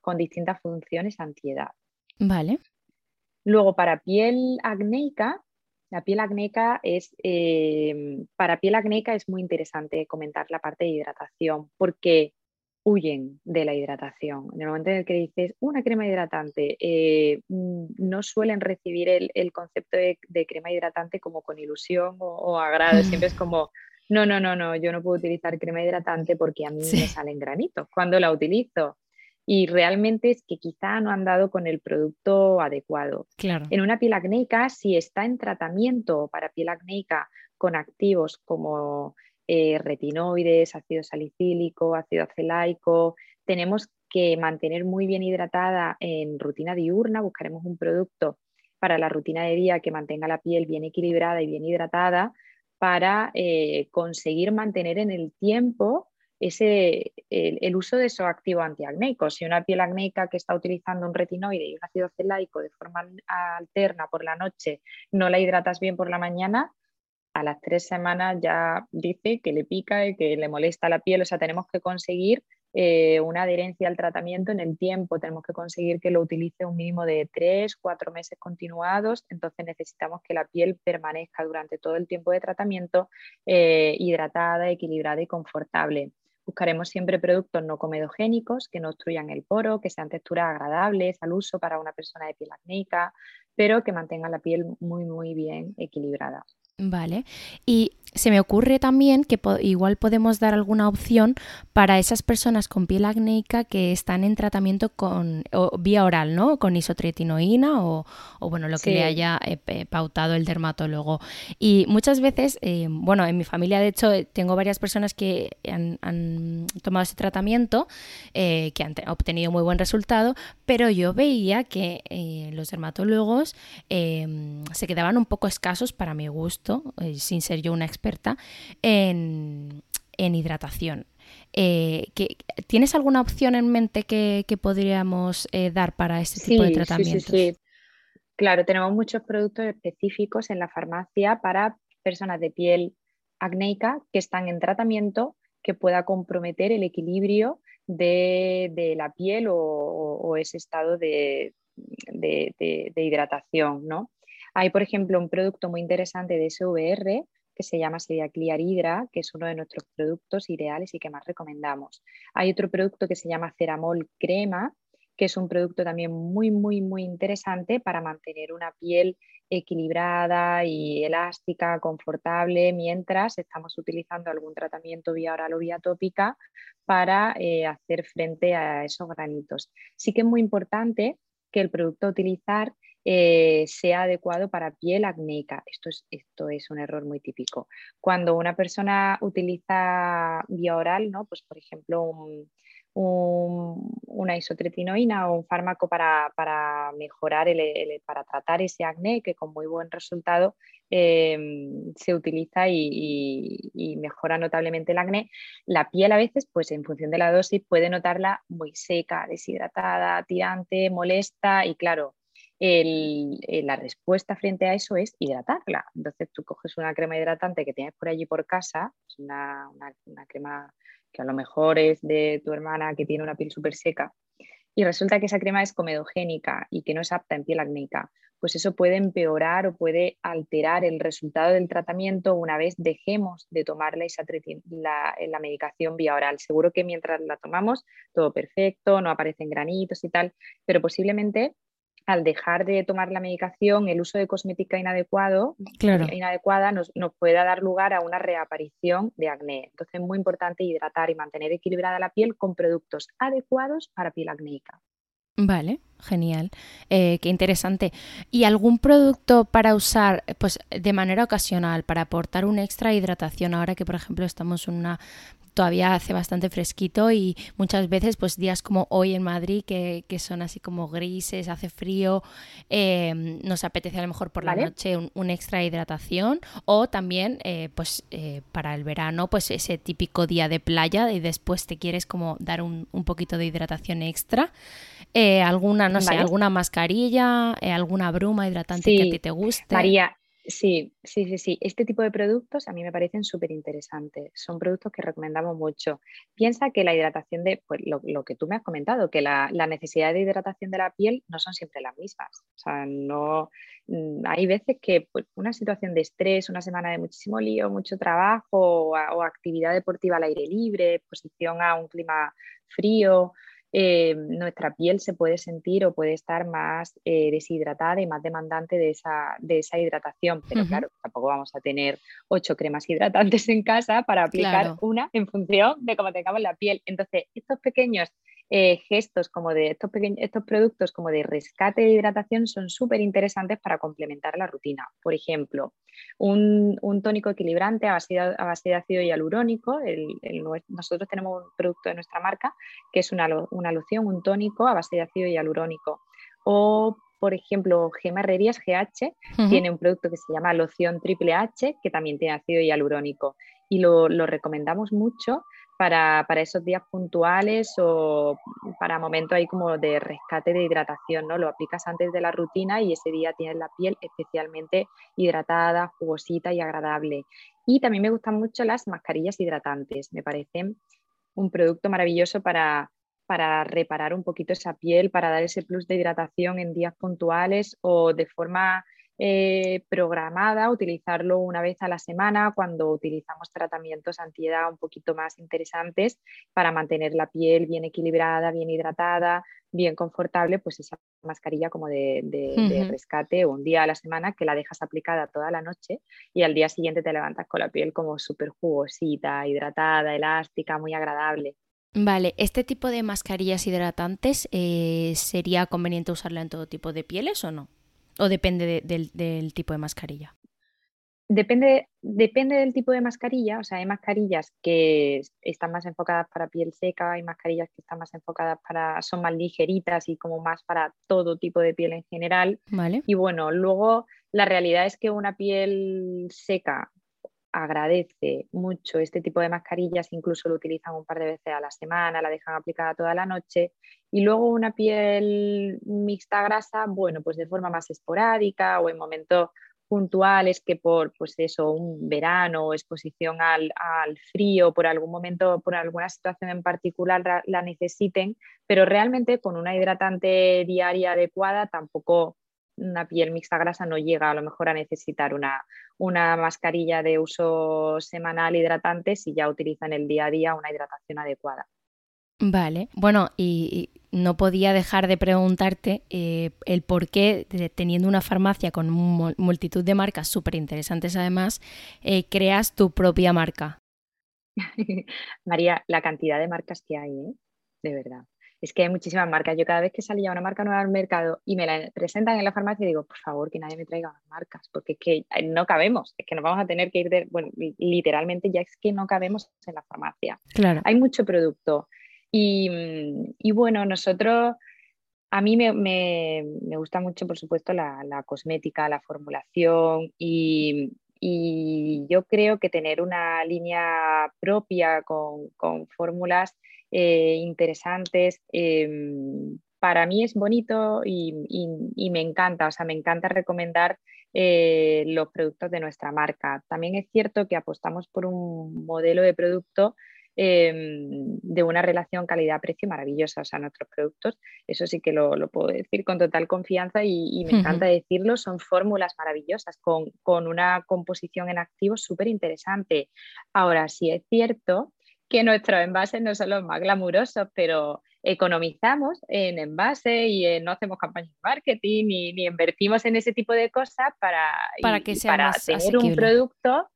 con distintas funciones antiedad. Vale. Luego, para piel acnéica, la piel acnéica es, em, para piel acnéica es muy interesante comentar la parte de hidratación porque huyen de la hidratación. En el momento en el que dices una crema hidratante, eh, mm, no suelen recibir el, concepto de, crema hidratante como con ilusión o, agrado. Siempre es como, no, no, no, no, yo no puedo utilizar crema hidratante porque a mí me salen granitos cuando la utilizo y realmente es que quizá no han dado con el producto adecuado. Claro. En una piel acnéica, si está en tratamiento para piel acnéica con activos como eh, retinoides, ácido salicílico, ácido acelaico, tenemos que mantener muy bien hidratada en rutina diurna, buscaremos un producto para la rutina de día que mantenga la piel bien equilibrada y bien hidratada para eh, conseguir mantener en el tiempo ese, el, uso de esos activos antiacnéicos. Si una piel acnéica que está utilizando un retinoide y un ácido celaico de forma alterna por la noche no la hidratas bien por la mañana, a las tres semanas ya dice que le pica y que le molesta la piel. O sea, tenemos que conseguir eh, una adherencia al tratamiento en el tiempo. Tenemos que conseguir que lo utilice un mínimo de tres, cuatro meses continuados. Entonces necesitamos que la piel permanezca durante todo el tiempo de tratamiento eh, hidratada, equilibrada y confortable. Buscaremos siempre productos no comedogénicos que no obstruyan el poro, que sean texturas agradables al uso para una persona de piel acnéica, pero que mantengan la piel muy, muy bien equilibrada. Vale. Y se me ocurre también que igual podemos dar alguna opción para esas personas con piel acnéica que están en tratamiento con vía oral, ¿no? Con isotretinoína o, bueno, lo que le haya eh, pautado el dermatólogo. Y muchas veces, eh, bueno, en mi familia de hecho tengo varias personas que han, tomado ese tratamiento, eh, que han obtenido muy buen resultado, pero yo veía que los dermatólogos se quedaban un poco escasos para mi gusto, sin ser yo una experta en, hidratación. Eh, ¿Tienes alguna opción en mente que, podríamos eh, dar para este tipo de tratamientos? Sí, sí, Claro, tenemos muchos productos específicos en la farmacia para personas de piel acnéica que están en tratamiento que pueda comprometer el equilibrio de, la piel o, ese estado de, de, hidratación. ¿no? Hay, por ejemplo, un producto muy interesante de SVR que se llama Clear Hydra, que es uno de nuestros productos ideales y que más recomendamos. Hay otro producto que se llama Ceramol Crema, que es un producto también muy, muy, muy interesante para mantener una piel equilibrada y elástica, confortable, mientras estamos utilizando algún tratamiento vía oral o vía tópica para eh, hacer frente a esos granitos. Sí que es muy importante que el producto a utilizar eh, sea adecuado para piel acnéica. Esto es, esto es un error muy típico. Cuando una persona utiliza vía oral, ¿no? pues por ejemplo un, una isotretinoína o un fármaco para, mejorar, el, para tratar ese acné que con muy buen resultado em, se utiliza y, mejora notablemente el acné. La piel a veces, pues en función de la dosis, puede notarla muy seca, deshidratada, tirante, molesta y claro, la respuesta frente a eso es hidratarla. Entonces tú coges una crema hidratante que tienes por allí por casa, una, crema que a lo mejor es de tu hermana que tiene una piel súper seca, y resulta que esa crema es comedogénica y que no es apta en piel acnéica, pues eso puede empeorar o puede alterar el resultado del tratamiento una vez dejemos de tomar la, la, medicación vía oral. Seguro que mientras la tomamos todo perfecto, no aparecen granitos y tal, pero posiblemente al dejar de tomar la medicación, el uso de cosmética inadecuado, inadecuada nos, nos, pueda dar lugar a una reaparición de acné. Entonces es muy importante hidratar y mantener equilibrada la piel con productos adecuados para piel acnéica. Vale, genial. Eh, qué interesante. ¿Y algún producto para usar pues, de manera ocasional, para aportar una extra hidratación ahora que, por ejemplo, estamos en una todavía hace bastante fresquito y muchas veces pues días como hoy en Madrid que, son así como grises, hace frío, eh, nos apetece a lo mejor por la noche un, extra hidratación o también eh, pues eh, para el verano pues ese típico día de playa y después te quieres como dar un, poquito de hidratación extra. alguna, no sé, alguna mascarilla, alguna bruma hidratante que a ti te guste. María, Sí, sí, sí, sí. Este tipo de productos a mí me parecen súper interesantes. Son productos que recomendamos mucho. Piensa que la hidratación de, pues lo, que tú me has comentado, que la, necesidad de hidratación de la piel no son siempre las mismas. O sea, no, mm, hay veces que pues, una situación de estrés, una semana de muchísimo lío, mucho trabajo o, o actividad deportiva al aire libre, exposición a un clima frío, eh, nuestra piel se puede sentir o puede estar más eh, deshidratada y más demandante de esa, de esa hidratación. Pero claro, tampoco vamos a tener ocho cremas hidratantes en casa para aplicar una en función de cómo tengamos la piel. Entonces, estos pequeños eh, gestos como de estos, estos productos como de rescate de hidratación son súper interesantes para complementar la rutina. Por ejemplo, un, tónico equilibrante a base, de, a base de ácido hialurónico. nosotros tenemos un producto de nuestra marca que es una, una loción, un tónico a base de ácido hialurónico. O por ejemplo, Gema Herrerías GH tiene un producto que se llama loción triple H, que también tiene ácido hialurónico. Y lo, lo recomendamos mucho para, esos días puntuales o para momentos ahí como de rescate de hidratación, ¿no? Lo aplicas antes de la rutina y ese día tienes la piel especialmente hidratada, jugosita y agradable. Y también me gustan mucho las mascarillas hidratantes, me parecen un producto maravilloso para, para reparar un poquito esa piel, para dar ese plus de hidratación en días puntuales o de forma eh, programada, utilizarlo una vez a la semana cuando utilizamos tratamientos antiedad un poquito más interesantes para mantener la piel bien equilibrada, bien hidratada, bien confortable, pues esa mascarilla como de, de, rescate un día a la semana que la dejas aplicada toda la noche y al día siguiente te levantas con la piel como súper jugosita, hidratada, elástica, muy agradable. Vale, ¿este tipo de mascarillas hidratantes eh, sería conveniente usarla en todo tipo de pieles o no? ¿O depende del, tipo de mascarilla? Depende, depende del tipo de mascarilla, o sea, hay mascarillas que están más enfocadas para piel seca, hay mascarillas que están más enfocadas para, son más ligeritas y como más para todo tipo de piel en general. Vale. Y bueno, luego la realidad es que una piel seca agradece mucho este tipo de mascarillas, incluso lo utilizan un par de veces a la semana, la dejan aplicada toda la noche. Y luego una piel mixta grasa, bueno, pues de forma más esporádica o en momentos puntuales que por pues eso, un verano o exposición al, al, frío, por algún momento, por alguna situación en particular la necesiten, pero realmente con una hidratante diaria adecuada tampoco una piel mixta grasa no llega a lo mejor a necesitar una, una mascarilla de uso semanal hidratante si ya utiliza en el día a día una hidratación adecuada. Vale, bueno, y, no podía dejar de preguntarte eh, el por qué, teniendo una farmacia con multitud de marcas súper interesantes además, eh, creas tu propia marca. (laughs) María, la cantidad de marcas que hay, ¿eh? de verdad. Es que hay muchísimas marcas. Yo cada vez que salía una marca nueva al mercado y me la presentan en la farmacia, digo, por favor, que nadie me traiga más marcas, porque es que no cabemos, es que nos vamos a tener que ir de, bueno, literalmente ya es que no cabemos en la farmacia. Claro. Hay mucho producto. Y, bueno, nosotros, a mí me, gusta mucho, por supuesto, la, cosmética, la formulación y, yo creo que tener una línea propia con, fórmulas eh, interesantes em, para mí es bonito y, me encanta, o sea, me encanta recomendar eh, los productos de nuestra marca. También es cierto que apostamos por un modelo de producto Em, de una relación calidad-precio maravillosa. O sea, nuestros productos, eso sí que lo, puedo decir con total confianza y, me encanta decirlo, son fórmulas maravillosas con, con una composición en activos súper interesante. Ahora, sí es cierto que nuestros envases no son los más glamurosos, pero economizamos en envase y no hacemos campañas de marketing ni, ni, invertimos en ese tipo de cosas para, para, que sea para tener un producto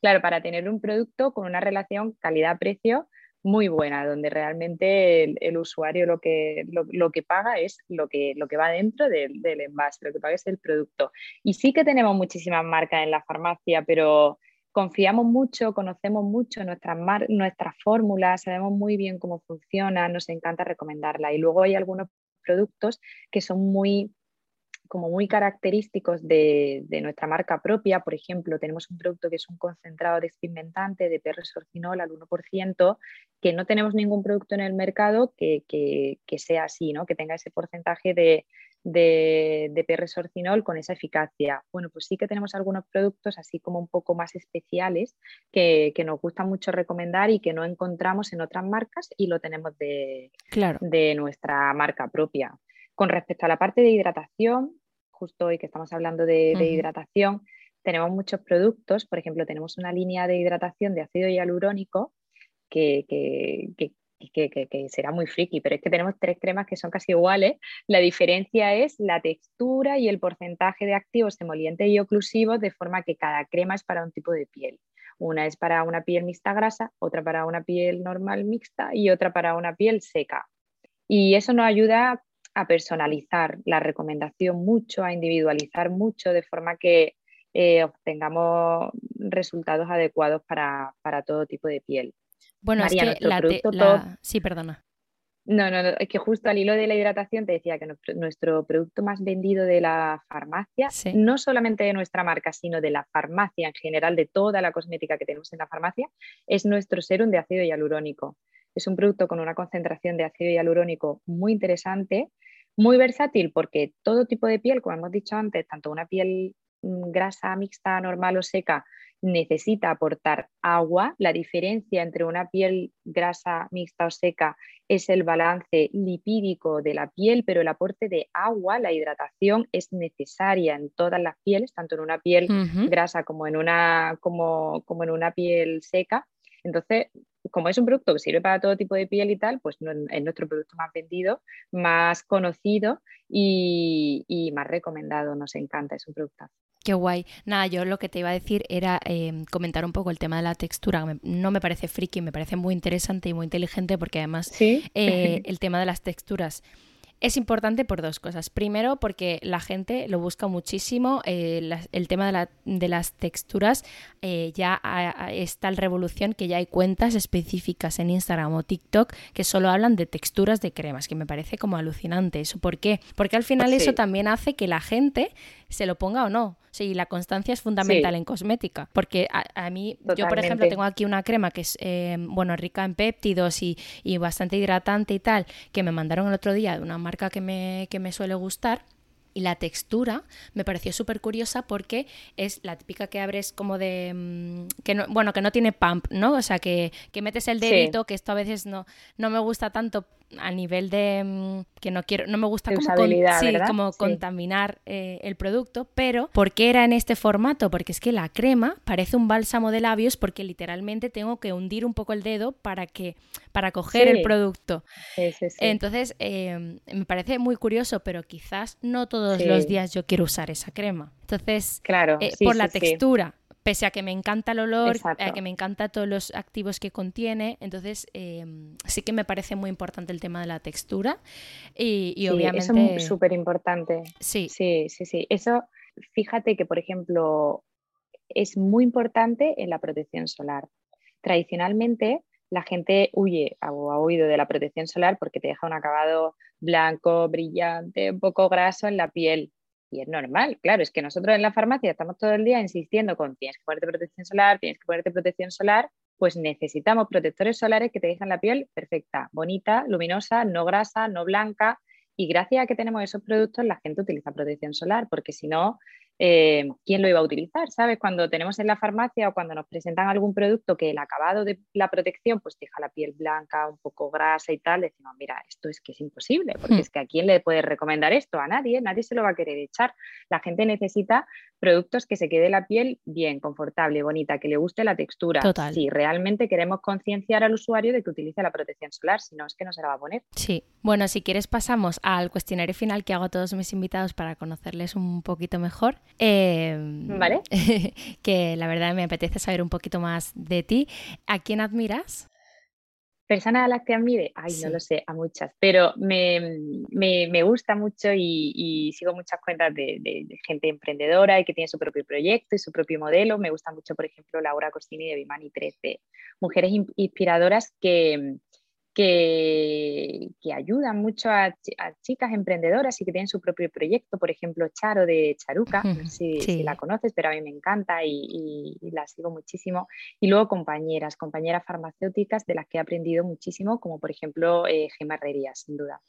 Claro, para tener un producto con una relación calidad-precio muy buena, donde realmente el, usuario lo que, lo, que paga es lo que, lo que va dentro del, envase, lo que paga es el producto. Y sí que tenemos muchísimas marcas en la farmacia, pero confiamos mucho, conocemos mucho nuestras, nuestras fórmulas, sabemos muy bien cómo funciona, nos encanta recomendarla. Y luego hay algunos productos que son muy como muy característicos de, nuestra marca propia. Por ejemplo, tenemos un producto que es un concentrado despigmentante de perresorcinol al 1%, que no tenemos ningún producto en el mercado que, sea así, ¿no? que tenga ese porcentaje de, de, de con esa eficacia. Bueno, pues sí que tenemos algunos productos así como un poco más especiales que, nos gusta mucho recomendar y que no encontramos en otras marcas y lo tenemos de, de nuestra marca propia. Con respecto a la parte de hidratación, justo hoy que estamos hablando de, hidratación, tenemos muchos productos, por ejemplo, tenemos una línea de hidratación de ácido hialurónico que, será muy friki, pero es que tenemos tres cremas que son casi iguales. La diferencia es la textura y el porcentaje de activos emolientes y oclusivos, de forma que cada crema es para un tipo de piel. Una es para una piel mixta grasa, otra para una piel normal mixta y otra para una piel seca. Y eso nos ayuda a personalizar la recomendación mucho, a individualizar mucho, de forma que eh, obtengamos resultados adecuados para, todo tipo de piel. Bueno, es que la, Sí, perdona. No, no, es que justo al hilo de la hidratación te decía que nuestro, producto más vendido de la farmacia, no solamente de nuestra marca, sino de la farmacia en general, de toda la cosmética que tenemos en la farmacia, es nuestro serum de ácido hialurónico. Es un producto con una concentración de ácido hialurónico muy interesante, muy versátil porque todo tipo de piel, como hemos dicho antes, tanto una piel mm, grasa, mixta, normal o seca, necesita aportar agua. La diferencia entre una piel grasa, mixta o seca es el balance lipídico de la piel, pero el aporte de agua, la hidratación, es necesaria en todas las pieles, tanto en una piel grasa como en una, como, como en una piel seca. Entonces, como es un producto que sirve para todo tipo de piel y tal, pues es nuestro producto más vendido, más conocido y, más recomendado. Nos encanta, es un producto. Qué guay. Nada, yo lo que te iba a decir era em, comentar un poco el tema de la textura. No me parece friki, me parece muy interesante y muy inteligente porque además eh, (laughs) el tema de las texturas es importante por dos cosas. Primero, porque la gente lo busca muchísimo. Eh, el tema de, las texturas eh, ya está en revolución que ya hay cuentas específicas en Instagram o TikTok que solo hablan de texturas de cremas, que me parece como alucinante. ¿Eso por qué? Porque al final eso también hace que la gente se lo ponga o no. Sí, la constancia es fundamental en cosmética, porque a, mí, yo por ejemplo tengo aquí una crema que es, eh, bueno, rica en péptidos y, y, bastante hidratante y tal, que me mandaron el otro día de una marca que me, que me suele gustar. Y la textura me pareció súper curiosa porque es la típica que abres como de... Mm, que no, bueno, que no tiene pump, ¿no? O sea, que, que metes el dedito, que esto a veces no, no me gusta tanto a nivel de mm, que no quiero, no me gusta como, como contaminar eh, el producto, pero ¿por qué era en este formato? Porque es que la crema parece un bálsamo de labios porque literalmente tengo que hundir un poco el dedo para que para coger el producto. Entonces em, me parece muy curioso, pero quizás no todos los días yo quiero usar esa crema. Entonces, claro, eh, por la textura pese a que me encanta el olor, a que me encanta todos los activos que contiene, entonces em, sí que me parece muy importante el tema de la textura y, y obviamente... Eso es súper importante. Sí. Sí, sí, sí. Eso, fíjate que, por ejemplo, es muy importante en la protección solar. Tradicionalmente, la gente huye o ha huido de la protección solar porque te deja un acabado blanco, brillante, un poco graso en la piel. Y es normal, claro, es que nosotros en la farmacia estamos todo el día insistiendo con tienes que ponerte protección solar, tienes que ponerte protección solar, pues necesitamos protectores solares que te dejan la piel perfecta, bonita, luminosa, no grasa, no blanca. Y gracias a que tenemos esos productos, la gente utiliza protección solar, porque si no, eh, quién lo iba a utilizar, ¿sabes? Cuando tenemos en la farmacia o cuando nos presentan algún producto que el acabado de la protección pues deja la piel blanca, un poco grasa y tal, decimos, mira, esto es que es imposible, porque hmm. es que a quién le puedes recomendar esto, a nadie, nadie se lo va a querer echar. La gente necesita productos que se quede la piel bien, confortable, bonita, que le guste la textura. Total. Si realmente queremos concienciar al usuario de que utilice la protección solar, si no es que no se la va a poner. Sí, bueno, si quieres pasamos al cuestionario final que hago a todos mis invitados para conocerles un poquito mejor. Em, vale. (laughs) que la verdad me apetece saber un poquito más de ti. ¿A quién admiras? Personas a las que admire, ay, no lo sé, a muchas, pero me, gusta mucho y, sigo muchas cuentas de, gente emprendedora y que tiene su propio proyecto y su propio modelo. Me gusta mucho, por ejemplo, Laura Costini de Bimani 13, mujeres inspiradoras que, que, ayudan mucho a, chicas emprendedoras y que tienen su propio proyecto, por ejemplo, Charo de Charuca, no sé (laughs) si, la conoces, pero a mí me encanta y, la sigo muchísimo. Y luego compañeras, compañeras farmacéuticas de las que he aprendido muchísimo, como por ejemplo eh, Gemma Herrería, sin duda.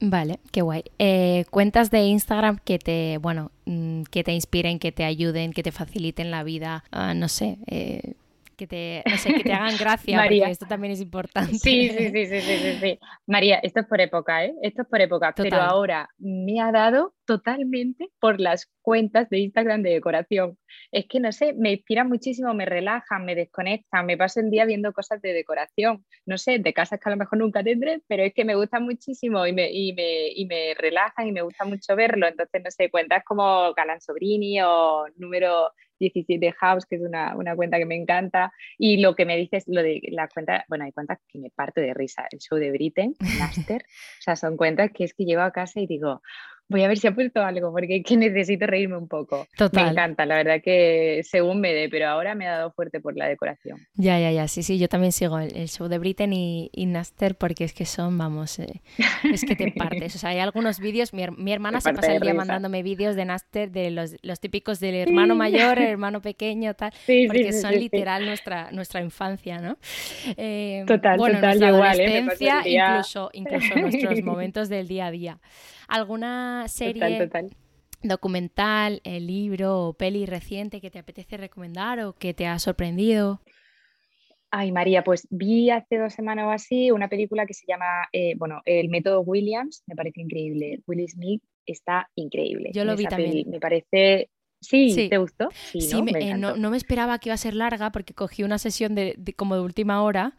Vale, qué guay. Eh, cuentas de Instagram que te, bueno, mm, que te inspiren, que te ayuden, que te faciliten la vida, ah, no sé, eh, que te, que te hagan (laughs) gracia, María. porque esto también es importante. Sí, sí, sí, sí, sí, sí, María, esto es por época, ¿eh? Esto es por época, pero ahora me ha dado totalmente por las cuentas de Instagram de decoración. Es que no sé, me inspira muchísimo, me relajan, me desconectan, me paso el día viendo cosas de decoración. No sé, de casas que a lo mejor nunca tendré, pero es que me gustan muchísimo y me, y me, y me relajan y me gusta mucho verlo. Entonces, no sé, cuentas como Galán Sobrini o número 17 House, que es una, una, cuenta que me encanta. Y lo que me dices, lo de la cuenta, bueno, hay cuentas que me parto de risa. El show de Britain, Master, (laughs) o sea, son cuentas que es que llego a casa y digo, voy a ver si ha puesto algo, porque que (laughs) necesito reírme un poco. Total. Me encanta, la verdad que según me dé, pero ahora me ha dado fuerte por la decoración. Ya, ya, ya, sí, sí, yo también sigo el, show de Britain y, Naster porque es que son, vamos, eh, es que te (laughs) partes. O sea, hay algunos vídeos, mi, hermana se pasa el día mandándome vídeos de Naster, de los, los típicos del hermano mayor, el (laughs) hermano pequeño, tal, porque son literal nuestra, nuestra infancia, ¿no? Eh, total, bueno, total, nuestra igual, ¿eh? adolescencia, incluso, incluso nuestros momentos del día a día. ¿Alguna serie, documental, el eh, libro o peli reciente que te apetece recomendar o que te ha sorprendido? Ay, María, pues vi hace dos semanas o así una película que se llama, eh, bueno, El método Williams, me parece increíble. Will Smith está increíble. Yo lo vi también. Me parece Sí, ¿te gustó? Sí, ¿no? Me, eh, no, me, esperaba que iba a ser larga porque cogí una sesión de, como de última hora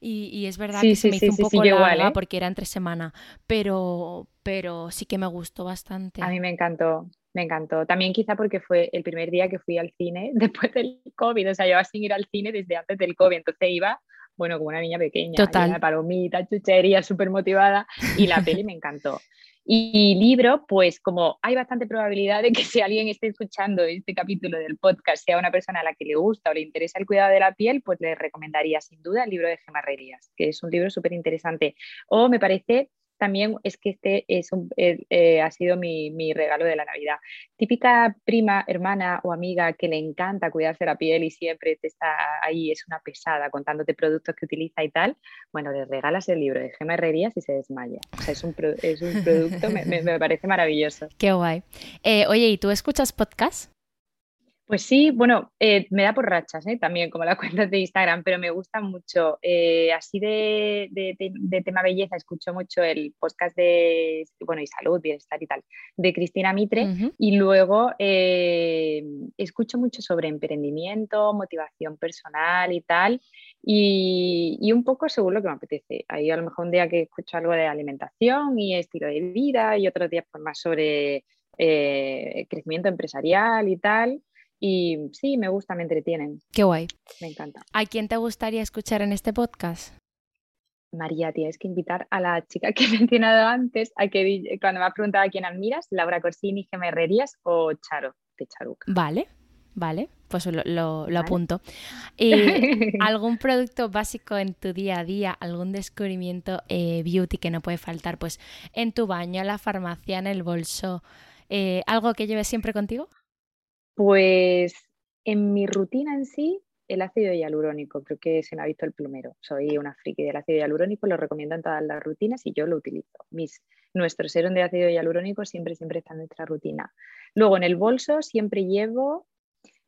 y, es verdad que se me hizo un poco larga ¿eh? porque era entre semana, pero, pero sí que me gustó bastante. A mí me encantó, me encantó. También quizá porque fue el primer día que fui al cine (laughs) después del COVID, o sea, yo sin ir al cine desde antes del COVID, entonces iba bueno, como una niña pequeña, Total. palomita, chuchería, súper motivada, y la peli me encantó. Y libro, pues como hay bastante probabilidad de que si alguien esté escuchando este capítulo del podcast sea una persona a la que le gusta o le interesa el cuidado de la piel, pues le recomendaría sin duda el libro de Gemarrerías, que es un libro súper interesante. O me parece también es que este es eh, eh, ha sido mi, regalo de la Navidad. Típica prima, hermana o amiga que le encanta cuidarse la piel y siempre te está ahí, es una pesada contándote productos que utiliza y tal. Bueno, le regalas el libro de Gema Herrerías y se desmaya. es, un es un producto, me, me, parece maravilloso. (laughs) Qué guay. Eh, oye, ¿y tú escuchas podcast? Pues sí, bueno, eh, me da por rachas ¿eh? también, como la (laughs) cuenta de Instagram, pero me gusta mucho. Eh, así de, tema belleza, escucho mucho el podcast de, bueno, y salud, bienestar y tal, de Cristina Mitre, y luego escucho mucho sobre emprendimiento, motivación personal y tal, y, un poco según lo que me apetece. Ahí a lo mejor un día que escucho algo de alimentación y estilo de vida, y otros días pues más sobre crecimiento empresarial y tal. Y sí, me gusta, me entretienen. Qué guay. Me encanta. ¿A quién te gustaría escuchar en este podcast? María, tienes que invitar a la chica que (laughs) he mencionado antes, a que cuando me has preguntado a quién admiras, Laura Corsini, Gemma Herrerías o Charo, de Charuca. Vale, vale, pues lo, apunto. (laughs) Eh, ¿Algún producto básico en tu día a día, algún descubrimiento eh, beauty que no puede faltar pues en tu baño, en la farmacia, en el bolso, eh, algo que lleves siempre contigo? Pues en mi rutina en sí, el ácido hialurónico, creo que se me ha visto el plumero. Soy una friki del ácido hialurónico, lo recomiendo en todas las rutinas y yo lo utilizo. Mis, nuestro serum de ácido hialurónico siempre, siempre está en nuestra rutina. Luego en el bolso siempre llevo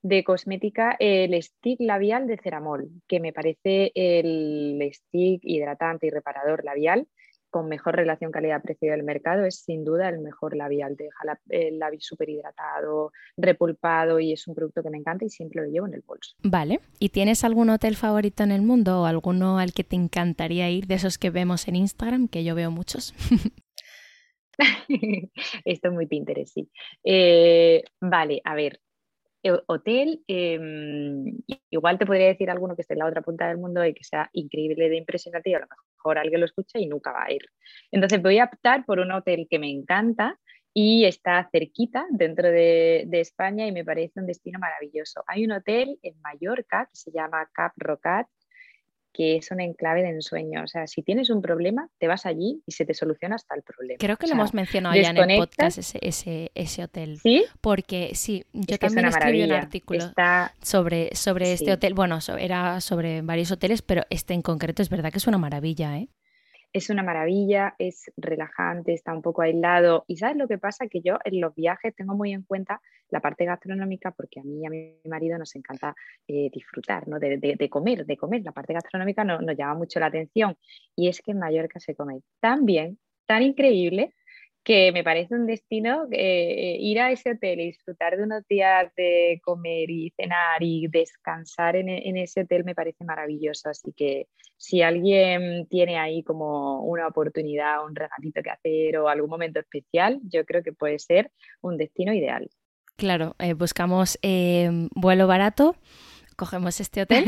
de cosmética el stick labial de Ceramol, que me parece el stick hidratante y reparador labial con mejor relación calidad-precio del mercado es sin duda el mejor labial. Te deja el labio súper hidratado, repulpado y es un producto que me encanta y siempre lo llevo en el bolso. Vale. ¿Y tienes algún hotel favorito en el mundo o alguno al que te encantaría ir de esos que vemos en Instagram, que yo veo muchos? (laughs) (laughs) Esto es muy Pinterest, sí. Eh, vale, a ver, eh, hotel, em, igual te podría decir alguno que esté en la otra punta del mundo y que sea increíble de impresionante y a lo mejor alguien lo escucha y nunca va a ir. Entonces voy a optar por un hotel que me encanta y está cerquita dentro de, de España y me parece un destino maravilloso. Hay un hotel en Mallorca que se llama Cap Rocat que es un enclave de ensueño. O sea, si tienes un problema, te vas allí y se te soluciona hasta el problema. Creo que lo hemos mencionado ya en el podcast, ese, ese, hotel. ¿Sí? Porque sí, yo también escribí un artículo sobre, sobre este hotel. Bueno, era sobre varios hoteles, pero este en concreto es verdad que es una maravilla, ¿eh? Es una maravilla, es relajante, está un poco aislado. Y sabes lo que pasa, que yo en los viajes tengo muy en cuenta la parte gastronómica porque a mí y a mi marido nos encanta eh, disfrutar, ¿no? De, comer, de comer. La parte gastronómica nos llama mucho la atención. Y es que en Mallorca se come tan bien, tan increíble, que me parece un destino eh, ir a ese hotel y disfrutar de unos días de comer y cenar y descansar en, en, ese hotel me parece maravilloso. Así que si alguien tiene ahí como una oportunidad, un regalito que hacer o algún momento especial, yo creo que puede ser un destino ideal. Claro, eh, buscamos eh, vuelo barato cogemos este hotel.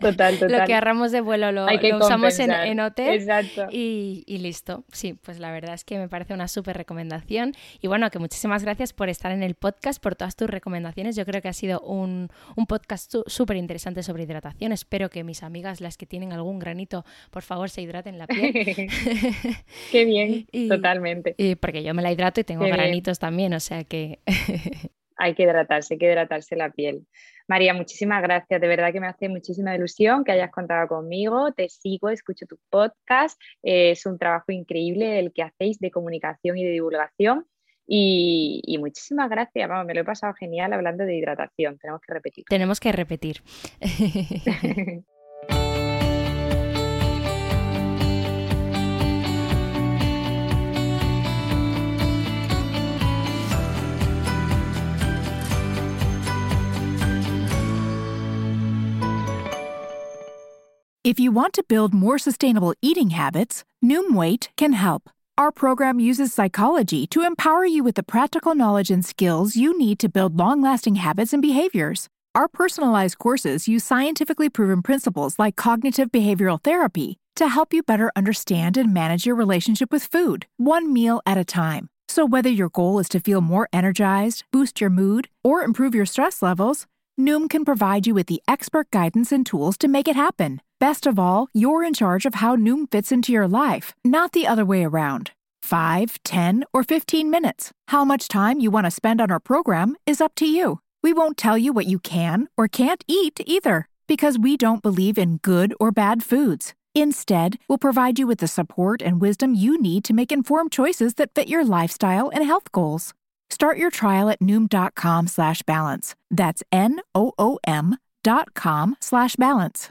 total, (laughs) total. lo que agarramos de vuelo lo, usamos en, hotel. Exacto. Y, listo. Sí, pues la verdad es que me parece una súper recomendación. Y bueno, que muchísimas gracias por estar en el podcast, por todas tus recomendaciones. Yo creo que ha sido un, un podcast súper interesante sobre hidratación. Espero que mis amigas, las que tienen algún granito, por favor se hidraten la piel. (laughs) (laughs) Qué bien, totalmente. Y porque yo me la hidrato y tengo granitos también, o sea que... hay que hidratarse, hay que hidratarse la piel. María, muchísimas gracias. De verdad que me hace muchísima ilusión que hayas contado conmigo. Te sigo, escucho tu podcast. es un trabajo increíble el que hacéis de comunicación y de divulgación. Y, y, muchísimas gracias. Vamos, me lo he pasado genial hablando de hidratación. Tenemos que repetir. Tenemos que repetir. (laughs) If you want to build more sustainable eating habits, Noom Weight can help. Our program uses psychology to empower you with the practical knowledge and skills you need to build long lasting habits and behaviors. Our personalized courses use scientifically proven principles like cognitive behavioral therapy to help you better understand and manage your relationship with food, one meal at a time. So, whether your goal is to feel more energized, boost your mood, or improve your stress levels, Noom can provide you with the expert guidance and tools to make it happen. Best of all, you're in charge of how Noom fits into your life, not the other way around. 5, 10, or 15 minutes. How much time you want to spend on our program is up to you. We won't tell you what you can or can't eat either, because we don't believe in good or bad foods. Instead, we'll provide you with the support and wisdom you need to make informed choices that fit your lifestyle and health goals. Start your trial at noom.com slash balance. That's N-O-O-M dot com slash balance.